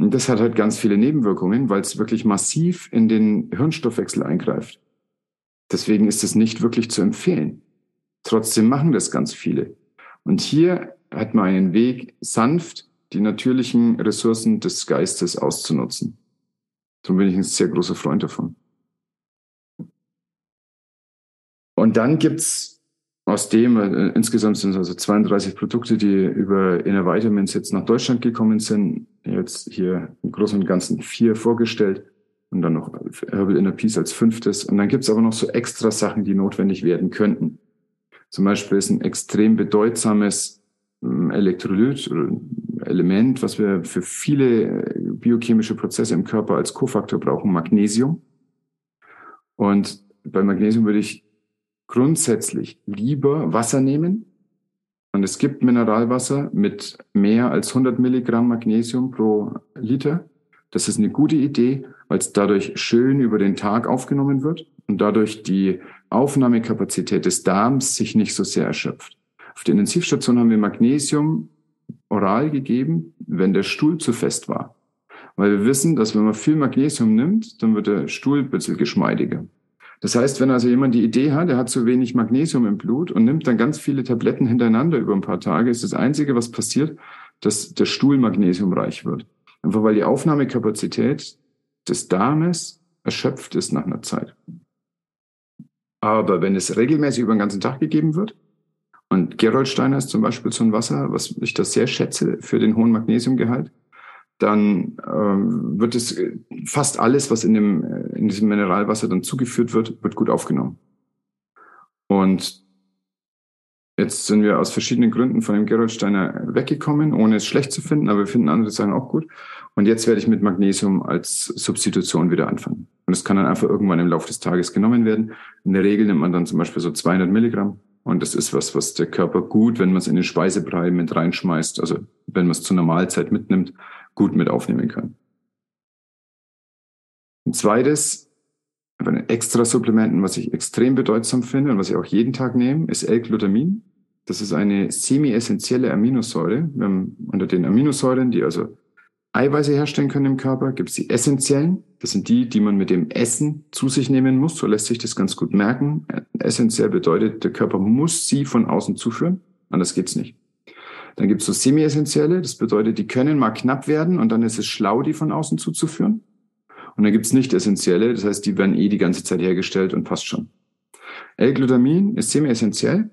Das hat halt ganz viele Nebenwirkungen, weil es wirklich massiv in den Hirnstoffwechsel eingreift. Deswegen ist es nicht wirklich zu empfehlen. Trotzdem machen das ganz viele. Und hier hat man einen Weg, sanft die natürlichen Ressourcen des Geistes auszunutzen. Darum bin ich ein sehr großer Freund davon. Und dann gibt's aus dem, äh, insgesamt sind es also 32 Produkte, die über Inner Vitamins jetzt nach Deutschland gekommen sind. Jetzt hier im Großen und Ganzen vier vorgestellt und dann noch Herbal Inner Peace als fünftes. Und dann gibt's aber noch so extra Sachen, die notwendig werden könnten. Zum Beispiel ist ein extrem bedeutsames ähm, Elektrolyt oder Element, was wir für viele äh, biochemische Prozesse im Körper als Kofaktor brauchen, Magnesium. Und bei Magnesium würde ich grundsätzlich lieber Wasser nehmen. Und es gibt Mineralwasser mit mehr als 100 Milligramm Magnesium pro Liter. Das ist eine gute Idee, weil es dadurch schön über den Tag aufgenommen wird und dadurch die Aufnahmekapazität des Darms sich nicht so sehr erschöpft. Auf der Intensivstation haben wir Magnesium oral gegeben, wenn der Stuhl zu fest war. Weil wir wissen, dass wenn man viel Magnesium nimmt, dann wird der Stuhl ein bisschen geschmeidiger. Das heißt, wenn also jemand die Idee hat, er hat zu wenig Magnesium im Blut und nimmt dann ganz viele Tabletten hintereinander über ein paar Tage, ist das Einzige, was passiert, dass der Stuhl magnesiumreich wird. Einfach weil die Aufnahmekapazität des Darmes erschöpft ist nach einer Zeit. Aber wenn es regelmäßig über den ganzen Tag gegeben wird, und Gerolsteiner ist zum Beispiel so ein Wasser, was ich das sehr schätze für den hohen Magnesiumgehalt, dann ähm, wird es fast alles, was in dem in diesem Mineralwasser dann zugeführt wird, wird gut aufgenommen. Und jetzt sind wir aus verschiedenen Gründen von dem Gerolsteiner weggekommen, ohne es schlecht zu finden, aber wir finden andere Sachen auch gut. Und jetzt werde ich mit Magnesium als Substitution wieder anfangen. Und es kann dann einfach irgendwann im Laufe des Tages genommen werden. In der Regel nimmt man dann zum Beispiel so 200 Milligramm. Und das ist was, was der Körper gut, wenn man es in den Speisebrei mit reinschmeißt, also wenn man es zur Normalzeit mitnimmt, gut mit aufnehmen kann. Ein zweites, ein extra Supplementen, was ich extrem bedeutsam finde und was ich auch jeden Tag nehme, ist L-Glutamin. Das ist eine semi-essentielle Aminosäure. Wir haben unter den Aminosäuren, die also Eiweiße herstellen können im Körper, gibt es die essentiellen. Das sind die, die man mit dem Essen zu sich nehmen muss. So lässt sich das ganz gut merken. Essentiell bedeutet, der Körper muss sie von außen zuführen. Anders geht's nicht. Dann gibt es so semi-essentielle. Das bedeutet, die können mal knapp werden und dann ist es schlau, die von außen zuzuführen. Und dann gibt es nicht essentielle. Das heißt, die werden eh die ganze Zeit hergestellt und passt schon. L-Glutamin ist semi-essentiell.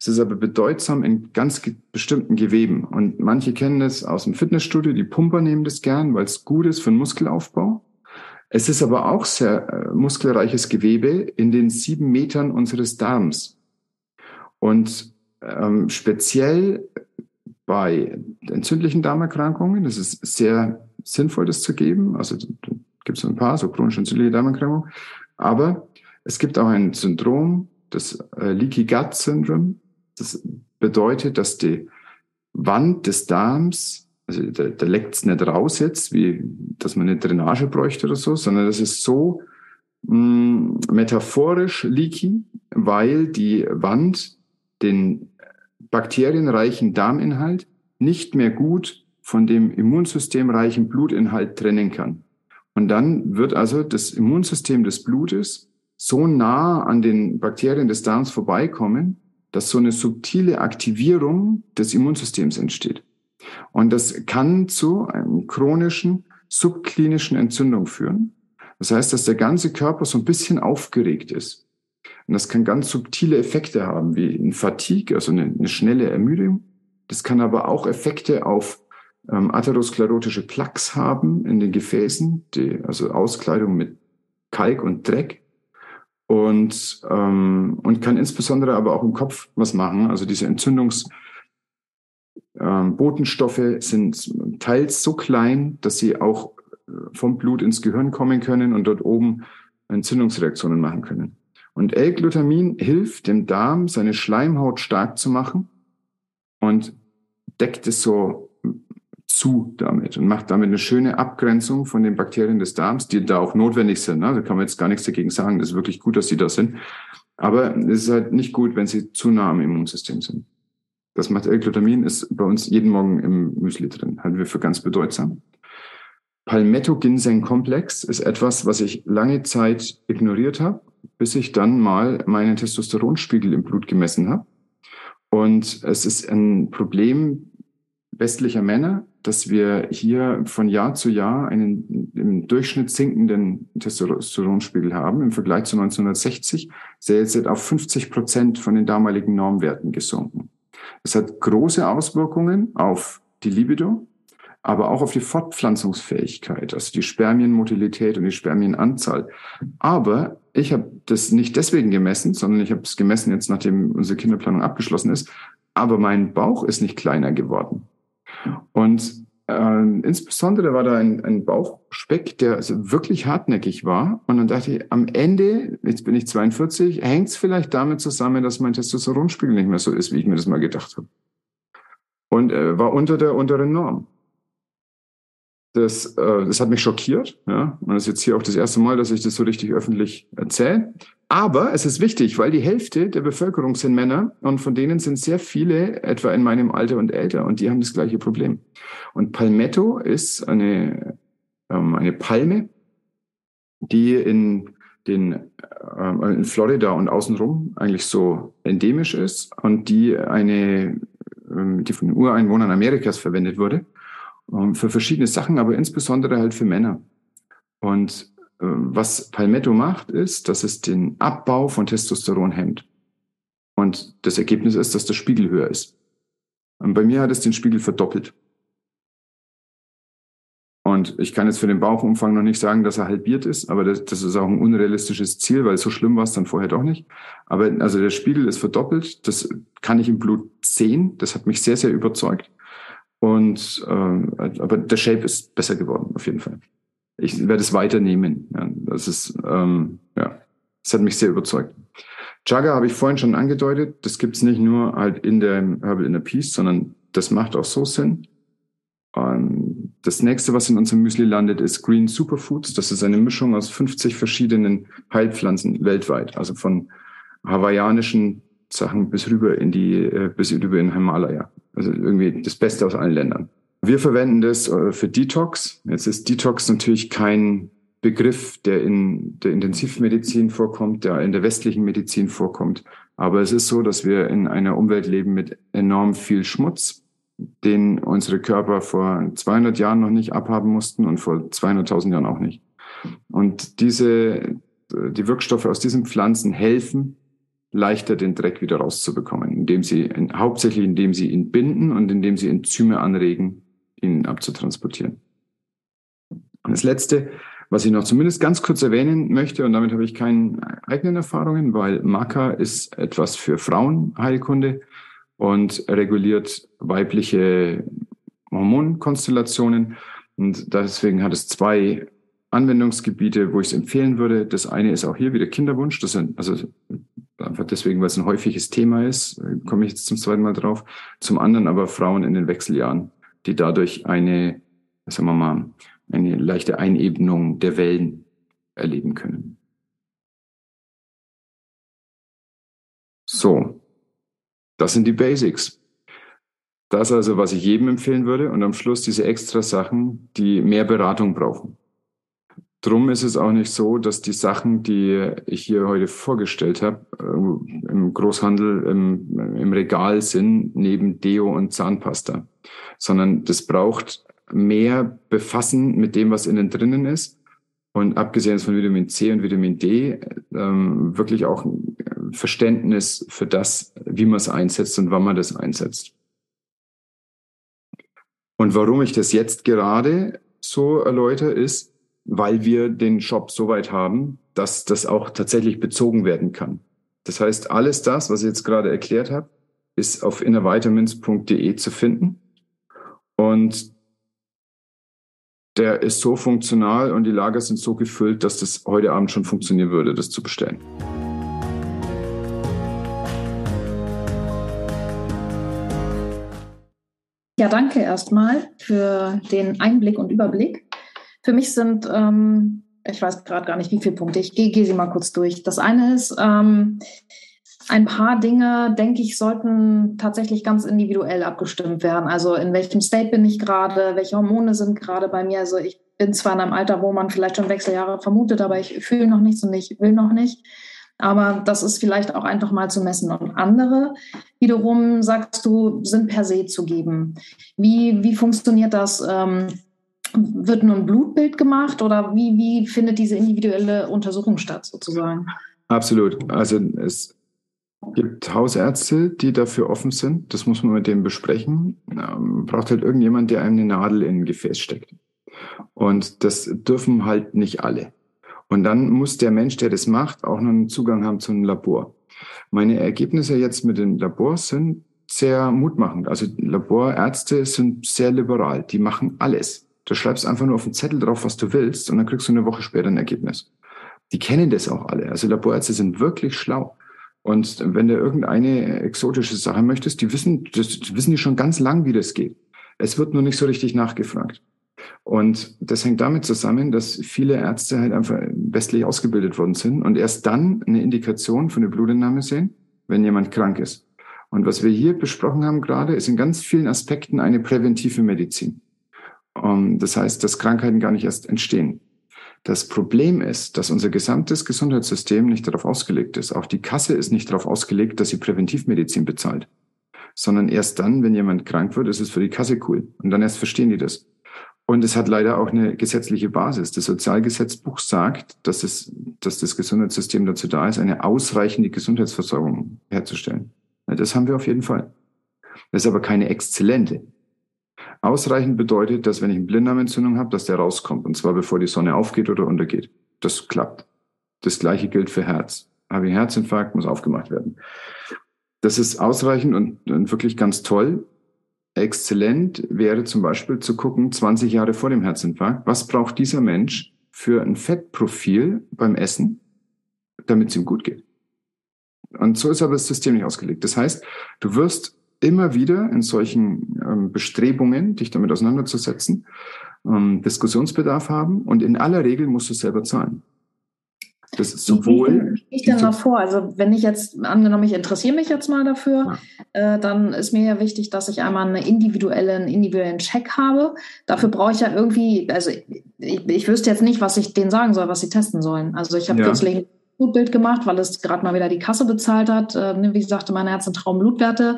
Es ist aber bedeutsam in ganz bestimmten Geweben. Und manche kennen das aus dem Fitnessstudio, die Pumper nehmen das gern, weil es gut ist für den Muskelaufbau. Es ist aber auch sehr äh, muskelreiches Gewebe in den sieben Metern unseres Darms. Und ähm, speziell bei entzündlichen Darmerkrankungen, das ist sehr sinnvoll, das zu geben. Also gibt es ein paar, so chronisch entzündliche Darmerkrankungen. Aber es gibt auch ein Syndrom, das äh, Leaky Gut Syndrome. Das bedeutet, dass die Wand des Darms, also da, da leckt es nicht raus jetzt, wie dass man eine Drainage bräuchte oder so, sondern das ist so mh, mm, metaphorisch leaky, weil die Wand den bakterienreichen Darminhalt nicht mehr gut von dem immunsystemreichen Blutinhalt trennen kann. Und dann wird also das Immunsystem des Blutes so nah an den Bakterien des Darms vorbeikommen, dass so eine subtile Aktivierung des Immunsystems entsteht. Und das kann zu einer chronischen subklinischen Entzündung führen. Das heißt, dass der ganze Körper so ein bisschen aufgeregt ist. Und das kann ganz subtile Effekte haben, wie ein Fatigue, also eine, eine schnelle Ermüdung. Das kann aber auch Effekte auf ähm, atherosklerotische Plaques haben in den Gefäßen, die, also Auskleidung mit Kalk und Dreck und, ähm, und kann insbesondere aber auch im Kopf was machen. Also diese Entzündungsbotenstoffe ähm, sind teils so klein, dass sie auch äh, vom Blut ins Gehirn kommen können und dort oben Entzündungsreaktionen machen können. Und L-Glutamin hilft dem Darm, seine Schleimhaut stark zu machen und deckt es so zu damit und macht damit eine schöne Abgrenzung von den Bakterien des Darms, die da auch notwendig sind. Ne? Da kann man jetzt gar nichts dagegen sagen. Das ist wirklich gut, dass die da sind. Aber es ist halt nicht gut, wenn sie zu nah am Immunsystem sind. Das macht L-Glutamin ist bei uns jeden Morgen im Müsli drin. Halten wir für ganz bedeutsam. Palmetto-Ginseng-Komplex ist etwas, was ich lange Zeit ignoriert habe, bis ich dann mal meinen Testosteronspiegel im Blut gemessen habe. Und es ist ein Problem westlicher Männer, dass wir hier von Jahr zu Jahr einen im Durchschnitt sinkenden Testosteronspiegel haben. Im Vergleich zu 1960 ist er auf 50 Prozent von den damaligen Normwerten gesunken. Das hat große Auswirkungen auf die Libido, aber auch auf die Fortpflanzungsfähigkeit, also die Spermienmotilität und die Spermienanzahl. Aber ich habe das nicht deswegen gemessen, sondern ich habe es gemessen jetzt, nachdem unsere Kinderplanung abgeschlossen ist. Aber mein Bauch ist nicht kleiner geworden. Und äh, insbesondere war da ein, ein Bauchspeck, der also wirklich hartnäckig war. Und dann dachte ich, am Ende, jetzt bin ich 42, hängt es vielleicht damit zusammen, dass mein Testosteronspiegel nicht mehr so ist, wie ich mir das mal gedacht habe. Und äh, war unter der unteren Norm. Das, äh, das hat mich schockiert. Ja? Und das ist jetzt hier auch das erste Mal, dass ich das so richtig öffentlich erzähle. Aber es ist wichtig, weil die Hälfte der Bevölkerung sind Männer und von denen sind sehr viele etwa in meinem Alter und älter und die haben das gleiche Problem. Und Palmetto ist eine, ähm, eine Palme, die in den äh, in Florida und außenrum eigentlich so endemisch ist und die eine ähm, die von den Ureinwohnern Amerikas verwendet wurde ähm, für verschiedene Sachen, aber insbesondere halt für Männer. Und was Palmetto macht, ist, dass es den Abbau von Testosteron hemmt. Und das Ergebnis ist, dass der Spiegel höher ist. Und bei mir hat es den Spiegel verdoppelt. Und ich kann jetzt für den Bauchumfang noch nicht sagen, dass er halbiert ist, aber das, das ist auch ein unrealistisches Ziel, weil so schlimm war es dann vorher doch nicht. Aber also der Spiegel ist verdoppelt, das kann ich im Blut sehen, das hat mich sehr, sehr überzeugt. Und äh, aber der Shape ist besser geworden, auf jeden Fall. Ich werde es weiternehmen. Ja, das ist, ähm, ja, das hat mich sehr überzeugt. Jagger habe ich vorhin schon angedeutet, das gibt's nicht nur halt in der Herbal Inner Peace, sondern das macht auch so Sinn. Ähm, das nächste, was in unserem Müsli landet, ist Green Superfoods. Das ist eine Mischung aus 50 verschiedenen Heilpflanzen weltweit, also von hawaiianischen Sachen bis rüber in die, äh, bis rüber in Himalaya. Also irgendwie das Beste aus allen Ländern. Wir verwenden das äh, für Detox. Jetzt ist Detox natürlich kein Begriff, der in der Intensivmedizin vorkommt, der in der westlichen Medizin vorkommt. Aber es ist so, dass wir in einer Umwelt leben mit enorm viel Schmutz, den unsere Körper vor 200 Jahren noch nicht abhaben mussten und vor 200.000 Jahren auch nicht. Und diese, die Wirkstoffe aus diesen Pflanzen helfen, leichter den Dreck wieder rauszubekommen, indem sie, hauptsächlich indem sie ihn binden und indem sie Enzyme anregen, ihn abzutransportieren. Und das letzte, was ich noch zumindest ganz kurz erwähnen möchte, und damit habe ich keine eigenen Erfahrungen, weil Maka ist etwas für Frauenheilkunde und reguliert weibliche Hormonkonstellationen. Und deswegen hat es zwei Anwendungsgebiete, wo ich es empfehlen würde. Das eine ist auch hier wieder Kinderwunsch. Das sind, also einfach deswegen, weil es ein häufiges Thema ist, komme ich jetzt zum zweiten Mal drauf. Zum anderen aber Frauen in den Wechseljahren, die dadurch eine, sagen wir mal, eine leichte Einebnung der Wellen erleben können. So, das sind die Basics. Das also, was ich jedem empfehlen würde und am Schluss diese extra Sachen, die mehr Beratung brauchen. Drum ist es auch nicht so, dass die Sachen, die ich hier heute vorgestellt habe, äh, im Großhandel im, im Regal sind, neben Deo und Zahnpasta, sondern das braucht mehr Befassen mit dem, was innen drinnen ist und abgesehen von Vitamin C und Vitamin D ähm, wirklich auch Verständnis für das, wie man es einsetzt und wann man das einsetzt. Und warum ich das jetzt gerade so erläutere, ist, weil wir den Shop so weit haben, dass das auch tatsächlich bezogen werden kann. Das heißt, alles das, was ich jetzt gerade erklärt habe, ist auf innervitamins.de zu finden. Und der ist so funktional und die Lager sind so gefüllt, dass das heute Abend schon funktionieren würde, das zu bestellen. Ja, danke erstmal für den Einblick und Überblick. Für mich sind, ähm, ich weiß gerade gar nicht, wie viele Punkte, ich gehe geh sie mal kurz durch. Das eine ist, ähm, ein paar Dinge, denke ich, sollten tatsächlich ganz individuell abgestimmt werden. Also in welchem State bin ich gerade, welche Hormone sind gerade bei mir. Also ich bin zwar in einem Alter, wo man vielleicht schon Wechseljahre vermutet, aber ich fühle noch nichts und ich will noch nicht. Aber das ist vielleicht auch einfach mal zu messen. Und andere wiederum, sagst du, sind per se zu geben. Wie, wie funktioniert das? Ähm, wird nur ein Blutbild gemacht oder wie, wie findet diese individuelle Untersuchung statt sozusagen? Absolut. Also es gibt Hausärzte, die dafür offen sind. Das muss man mit dem besprechen. Ähm, braucht halt irgendjemand, der einem eine Nadel in ein Gefäß steckt. Und das dürfen halt nicht alle. Und dann muss der Mensch, der das macht, auch noch einen Zugang haben zu einem Labor. Meine Ergebnisse jetzt mit den Labors sind sehr mutmachend. Also Laborärzte sind sehr liberal. Die machen alles. Du schreibst einfach nur auf den Zettel drauf, was du willst, und dann kriegst du eine Woche später ein Ergebnis. Die kennen das auch alle. Also Laborärzte sind wirklich schlau. Und wenn du irgendeine exotische Sache möchtest, die wissen, das wissen die schon ganz lang, wie das geht. Es wird nur nicht so richtig nachgefragt. Und das hängt damit zusammen, dass viele Ärzte halt einfach westlich ausgebildet worden sind und erst dann eine Indikation für eine Blutentnahme sehen, wenn jemand krank ist. Und was wir hier besprochen haben gerade, ist in ganz vielen Aspekten eine präventive Medizin. Um, das heißt, dass Krankheiten gar nicht erst entstehen. Das Problem ist, dass unser gesamtes Gesundheitssystem nicht darauf ausgelegt ist. Auch die Kasse ist nicht darauf ausgelegt, dass sie Präventivmedizin bezahlt. Sondern erst dann, wenn jemand krank wird, ist es für die Kasse cool. Und dann erst verstehen die das. Und es hat leider auch eine gesetzliche Basis. Das Sozialgesetzbuch sagt, dass, es, dass das Gesundheitssystem dazu da ist, eine ausreichende Gesundheitsversorgung herzustellen. Das haben wir auf jeden Fall. Das ist aber keine exzellente. Ausreichend bedeutet, dass wenn ich eine Blinddarmentzündung habe, dass der rauskommt. Und zwar bevor die Sonne aufgeht oder untergeht. Das klappt. Das gleiche gilt für Herz. Habe ich einen Herzinfarkt, muss aufgemacht werden. Das ist ausreichend und, und wirklich ganz toll. Exzellent wäre zum Beispiel zu gucken, 20 Jahre vor dem Herzinfarkt, was braucht dieser Mensch für ein Fettprofil beim Essen, damit es ihm gut geht. Und so ist aber das System nicht ausgelegt. Das heißt, du wirst immer wieder in solchen ähm, Bestrebungen, dich damit auseinanderzusetzen, ähm, Diskussionsbedarf haben und in aller Regel musst du selber zahlen. Das ist sowohl. Wie ich denn da vor? Also, wenn ich jetzt, angenommen, ich interessiere mich jetzt mal dafür, ja. äh, dann ist mir ja wichtig, dass ich einmal eine individuelle, einen individuellen Check habe. Dafür brauche ich ja irgendwie, also ich, ich wüsste jetzt nicht, was ich denen sagen soll, was sie testen sollen. Also, ich habe ja. kürzlich Blutbild gemacht, weil es gerade mal wieder die Kasse bezahlt hat. Äh, ne, wie sagte, mein Herz- und Traumblutwerte.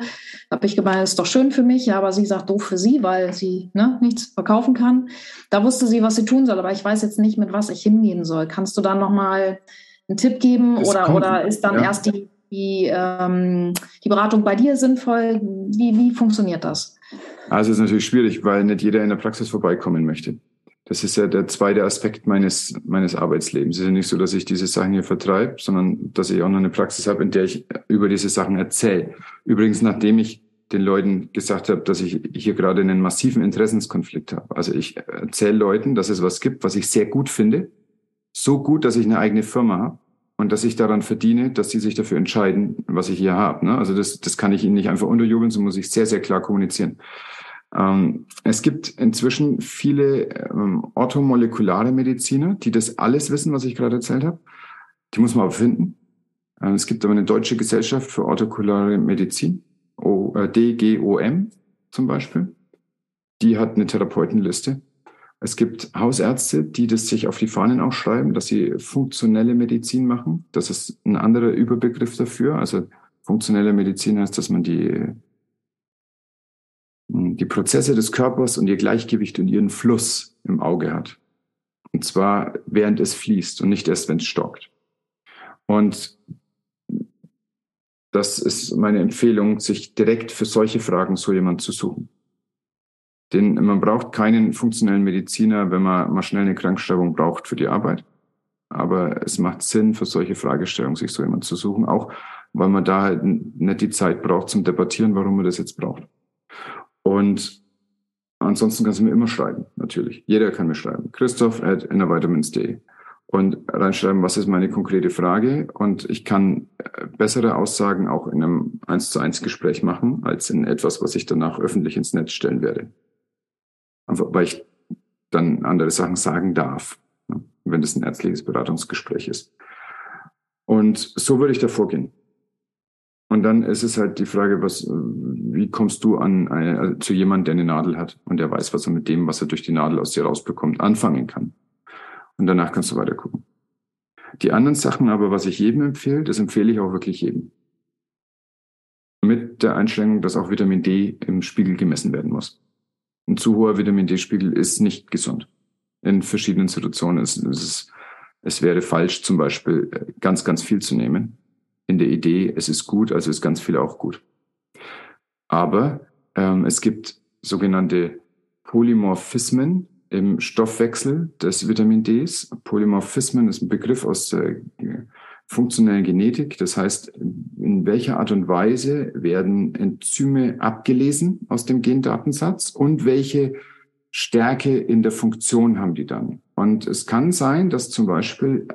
Da habe ich gemeint, das ist doch schön für mich, aber sie sagt doof für sie, weil sie ne, nichts verkaufen kann. Da wusste sie, was sie tun soll, aber ich weiß jetzt nicht, mit was ich hingehen soll. Kannst du dann nochmal einen Tipp geben oder, oder ist dann ja. erst die, die, ähm, die Beratung bei dir sinnvoll? Wie, wie funktioniert das? Also es ist natürlich schwierig, weil nicht jeder in der Praxis vorbeikommen möchte. Das ist ja der zweite Aspekt meines, meines Arbeitslebens. Es ist ja nicht so, dass ich diese Sachen hier vertreibe, sondern dass ich auch noch eine Praxis habe, in der ich über diese Sachen erzähle. Übrigens, nachdem ich den Leuten gesagt habe, dass ich hier gerade einen massiven Interessenskonflikt habe. Also ich erzähle Leuten, dass es was gibt, was ich sehr gut finde. So gut, dass ich eine eigene Firma habe und dass ich daran verdiene, dass sie sich dafür entscheiden, was ich hier habe. Ne? Also das, das kann ich ihnen nicht einfach unterjubeln, so muss ich sehr, sehr klar kommunizieren. Ähm, es gibt inzwischen viele ähm, orthomolekulare Mediziner, die das alles wissen, was ich gerade erzählt habe. Die muss man aber finden. Ähm, es gibt aber eine deutsche Gesellschaft für orthomolekulare Medizin, o, äh, DGOM zum Beispiel. Die hat eine Therapeutenliste. Es gibt Hausärzte, die das sich auf die Fahnen auch schreiben, dass sie funktionelle Medizin machen. Das ist ein anderer Überbegriff dafür. Also funktionelle Medizin heißt, dass man die die Prozesse des Körpers und ihr Gleichgewicht und ihren Fluss im Auge hat. Und zwar während es fließt und nicht erst, wenn es stockt. Und das ist meine Empfehlung, sich direkt für solche Fragen so jemand zu suchen. Denn man braucht keinen funktionellen Mediziner, wenn man mal schnell eine Krankschreibung braucht für die Arbeit. Aber es macht Sinn, für solche Fragestellungen sich so jemand zu suchen, auch weil man da halt nicht die Zeit braucht zum Debattieren, warum man das jetzt braucht. Und ansonsten kannst du mir immer schreiben, natürlich. Jeder kann mir schreiben. Christoph at innervitamins.de und reinschreiben, was ist meine konkrete Frage. Und ich kann äh, bessere Aussagen auch in einem eins zu eins Gespräch machen, als in etwas, was ich danach öffentlich ins Netz stellen werde. Einfach, weil ich dann andere Sachen sagen darf, ne, wenn das ein ärztliches Beratungsgespräch ist. Und so würde ich da vorgehen. Und dann ist es halt die Frage, was, wie kommst du an eine, also zu jemandem, der eine Nadel hat und der weiß, was er mit dem, was er durch die Nadel aus dir rausbekommt, anfangen kann. Und danach kannst du weiter gucken. Die anderen Sachen aber, was ich jedem empfehle, das empfehle ich auch wirklich jedem. Mit der Einschränkung, dass auch Vitamin D im Spiegel gemessen werden muss. Ein zu hoher Vitamin D-Spiegel ist nicht gesund. In verschiedenen Situationen ist es, es wäre falsch, zum Beispiel ganz, ganz viel zu nehmen in der Idee, es ist gut, also ist ganz viel auch gut. Aber ähm, es gibt sogenannte Polymorphismen im Stoffwechsel des Vitamin Ds. Polymorphismen ist ein Begriff aus der funktionellen Genetik. Das heißt, in welcher Art und Weise werden Enzyme abgelesen aus dem Gendatensatz und welche Stärke in der Funktion haben die dann. Und es kann sein, dass zum Beispiel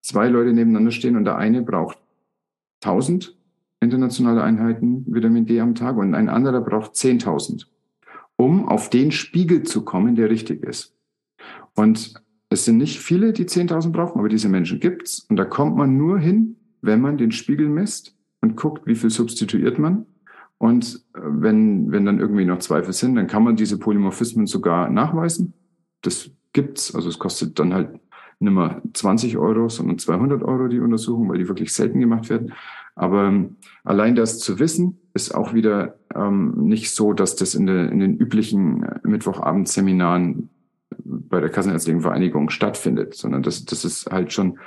zwei Leute nebeneinander stehen und der eine braucht 1000 internationale Einheiten Vitamin D am Tag und ein anderer braucht 10.000, um auf den Spiegel zu kommen, der richtig ist. Und es sind nicht viele, die 10.000 brauchen, aber diese Menschen gibt's. Und da kommt man nur hin, wenn man den Spiegel misst und guckt, wie viel substituiert man. Und äh, wenn, wenn dann irgendwie noch Zweifel sind, dann kann man diese Polymorphismen sogar nachweisen. Das gibt's. Also es kostet dann halt nicht mehr 20 Euro, sondern 200 Euro die Untersuchung, weil die wirklich selten gemacht werden. Aber ähm, allein das zu wissen, ist auch wieder ähm, nicht so, dass das in, der, in den üblichen äh, Mittwochabendseminaren bei der Kassenärztlichen Vereinigung stattfindet, sondern das, das ist halt schon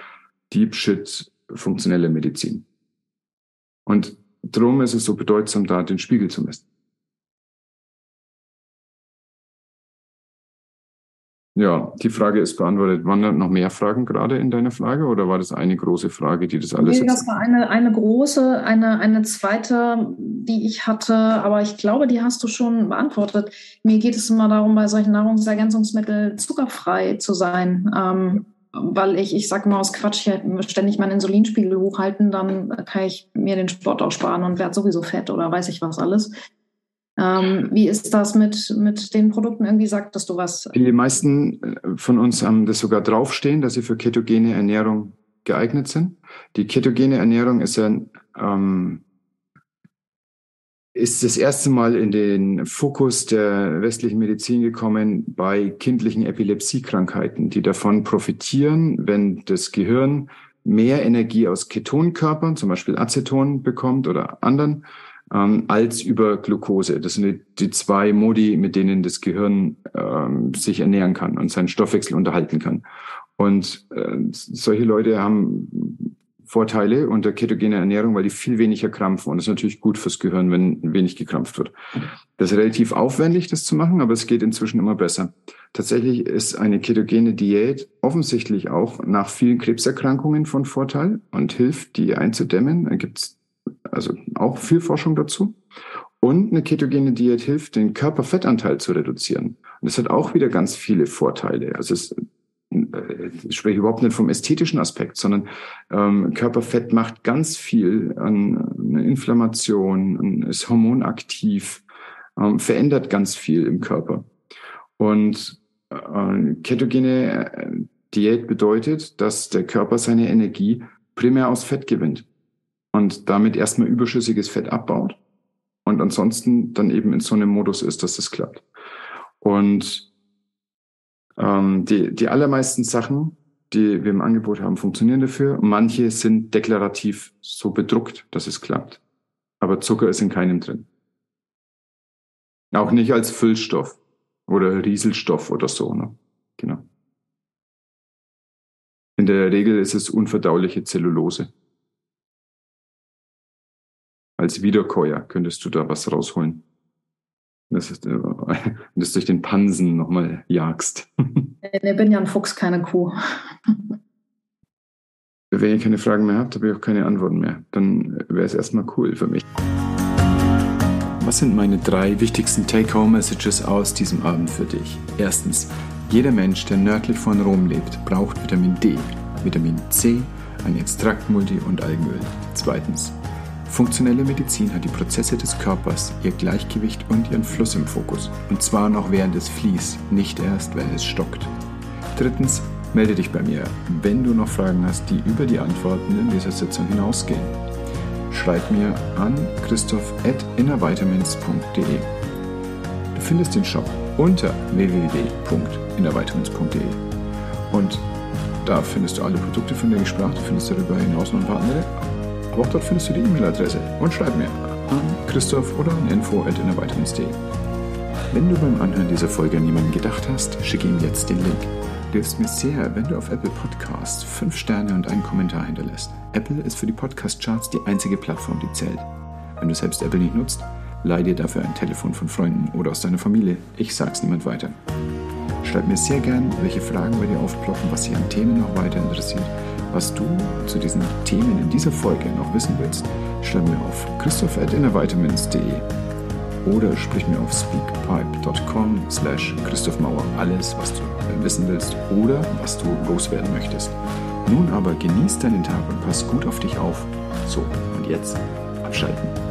Deep Shit funktionelle Medizin. Und drum ist es so bedeutsam, da den Spiegel zu messen. Ja, die Frage ist beantwortet. Waren da noch mehr Fragen gerade in deiner Frage oder war das eine große Frage, die das alles? Nee, das war eine, eine große, eine, eine zweite, die ich hatte, aber ich glaube, die hast du schon beantwortet. Mir geht es immer darum, bei solchen Nahrungsergänzungsmitteln zuckerfrei zu sein. Ähm, weil ich, ich sage mal aus Quatsch, ständig meinen Insulinspiegel hochhalten, dann kann ich mir den Sport auch sparen und werde sowieso fett oder weiß ich was alles. Ähm, wie ist das mit, mit den Produkten? Irgendwie sagtest du was? Die meisten äh, von uns haben das sogar draufstehen, dass sie für ketogene Ernährung geeignet sind. Die ketogene Ernährung ist ja ähm, ist das erste Mal in den Fokus der westlichen Medizin gekommen bei kindlichen Epilepsiekrankheiten, die davon profitieren, wenn das Gehirn mehr Energie aus Ketonkörpern, zum Beispiel Aceton, bekommt oder anderen, ähm, als über Glucose. Das sind die, die, zwei Modi, mit denen das Gehirn ähm, sich ernähren kann und seinen Stoffwechsel unterhalten kann. Und äh, solche Leute haben Vorteile unter ketogener Ernährung, weil die viel weniger krampfen. Und das ist natürlich gut fürs Gehirn, wenn wenig gekrampft wird. Das ist relativ aufwendig, das zu machen, aber es geht inzwischen immer besser. Tatsächlich ist eine ketogene Diät offensichtlich auch nach vielen Krebserkrankungen von Vorteil und hilft, die einzudämmen. Da gibt es also auch viel Forschung dazu. Und eine ketogene Diät hilft, den Körperfettanteil zu reduzieren. Und das hat auch wieder ganz viele Vorteile. Also es, äh, ich spreche überhaupt nicht vom ästhetischen Aspekt, sondern ähm, Körperfett macht ganz viel an, an Inflammation, ist hormonaktiv, ähm, verändert ganz viel im Körper. Und äh, ketogene äh, Diät bedeutet, dass der Körper seine Energie primär aus Fett gewinnt und damit erstmal überschüssiges Fett abbaut und ansonsten dann eben in so einem Modus ist, dass das klappt. Und ähm, die, die allermeisten Sachen, die wir im Angebot haben, funktionieren dafür. Manche sind deklarativ so bedruckt, dass es klappt. Aber Zucker ist in keinem drin. Auch nicht als Füllstoff oder Rieselstoff oder so. Ne? Genau. In der Regel ist es unverdauliche Zellulose. Als Wiederkäuer könntest du da was rausholen. Das ist, äh, wenn du es durch den Pansen nochmal jagst. Ich bin ja ein Fuchs, keine Kuh. Wenn ihr keine Fragen mehr habt, habe ich auch keine Antworten mehr. Dann wäre es erstmal cool für mich. Was sind meine drei wichtigsten Take-Home-Messages aus diesem Abend für dich? Erstens, jeder Mensch, der nördlich von Rom lebt, braucht Vitamin D, Vitamin C, ein Extraktmulti und Algenöl. Zweitens, Funktionelle Medizin hat die Prozesse des Körpers, ihr Gleichgewicht und ihren Fluss im Fokus. Und zwar noch während es fließt, nicht erst, wenn es stockt. Drittens, melde dich bei mir, wenn du noch Fragen hast, die über die Antworten in dieser Sitzung hinausgehen. Schreib mir an christoph.innervitamins.de. Du findest den Shop unter www.innervitamins.de und da findest du alle Produkte, von denen ich sprach. Du findest darüber hinaus noch ein paar andere auch dort findest du die E-Mail-Adresse und schreib mir an Christoph oder an info.innervitamins.de. Wenn du beim Anhören dieser Folge an jemanden gedacht hast, schicke ihm jetzt den Link. Du hilfst mir sehr, wenn du auf Apple Podcasts 5 Sterne und einen Kommentar hinterlässt. Apple ist für die Podcast-Charts die einzige Plattform, die zählt. Wenn du selbst Apple nicht nutzt, leih dir dafür ein Telefon von Freunden oder aus deiner Familie. Ich sag's niemand weiter. Schreib mir sehr gern, welche Fragen bei dir aufploppen, was dich an Themen noch weiter interessiert was du zu diesen Themen in dieser Folge noch wissen willst, schreib mir auf christoph.innervitamins.de oder sprich mir auf speakpipe.com slash Christoph Mauer alles, was du wissen willst oder was du loswerden möchtest. Nun aber genieß deinen Tag und pass gut auf dich auf. So, und jetzt abschalten.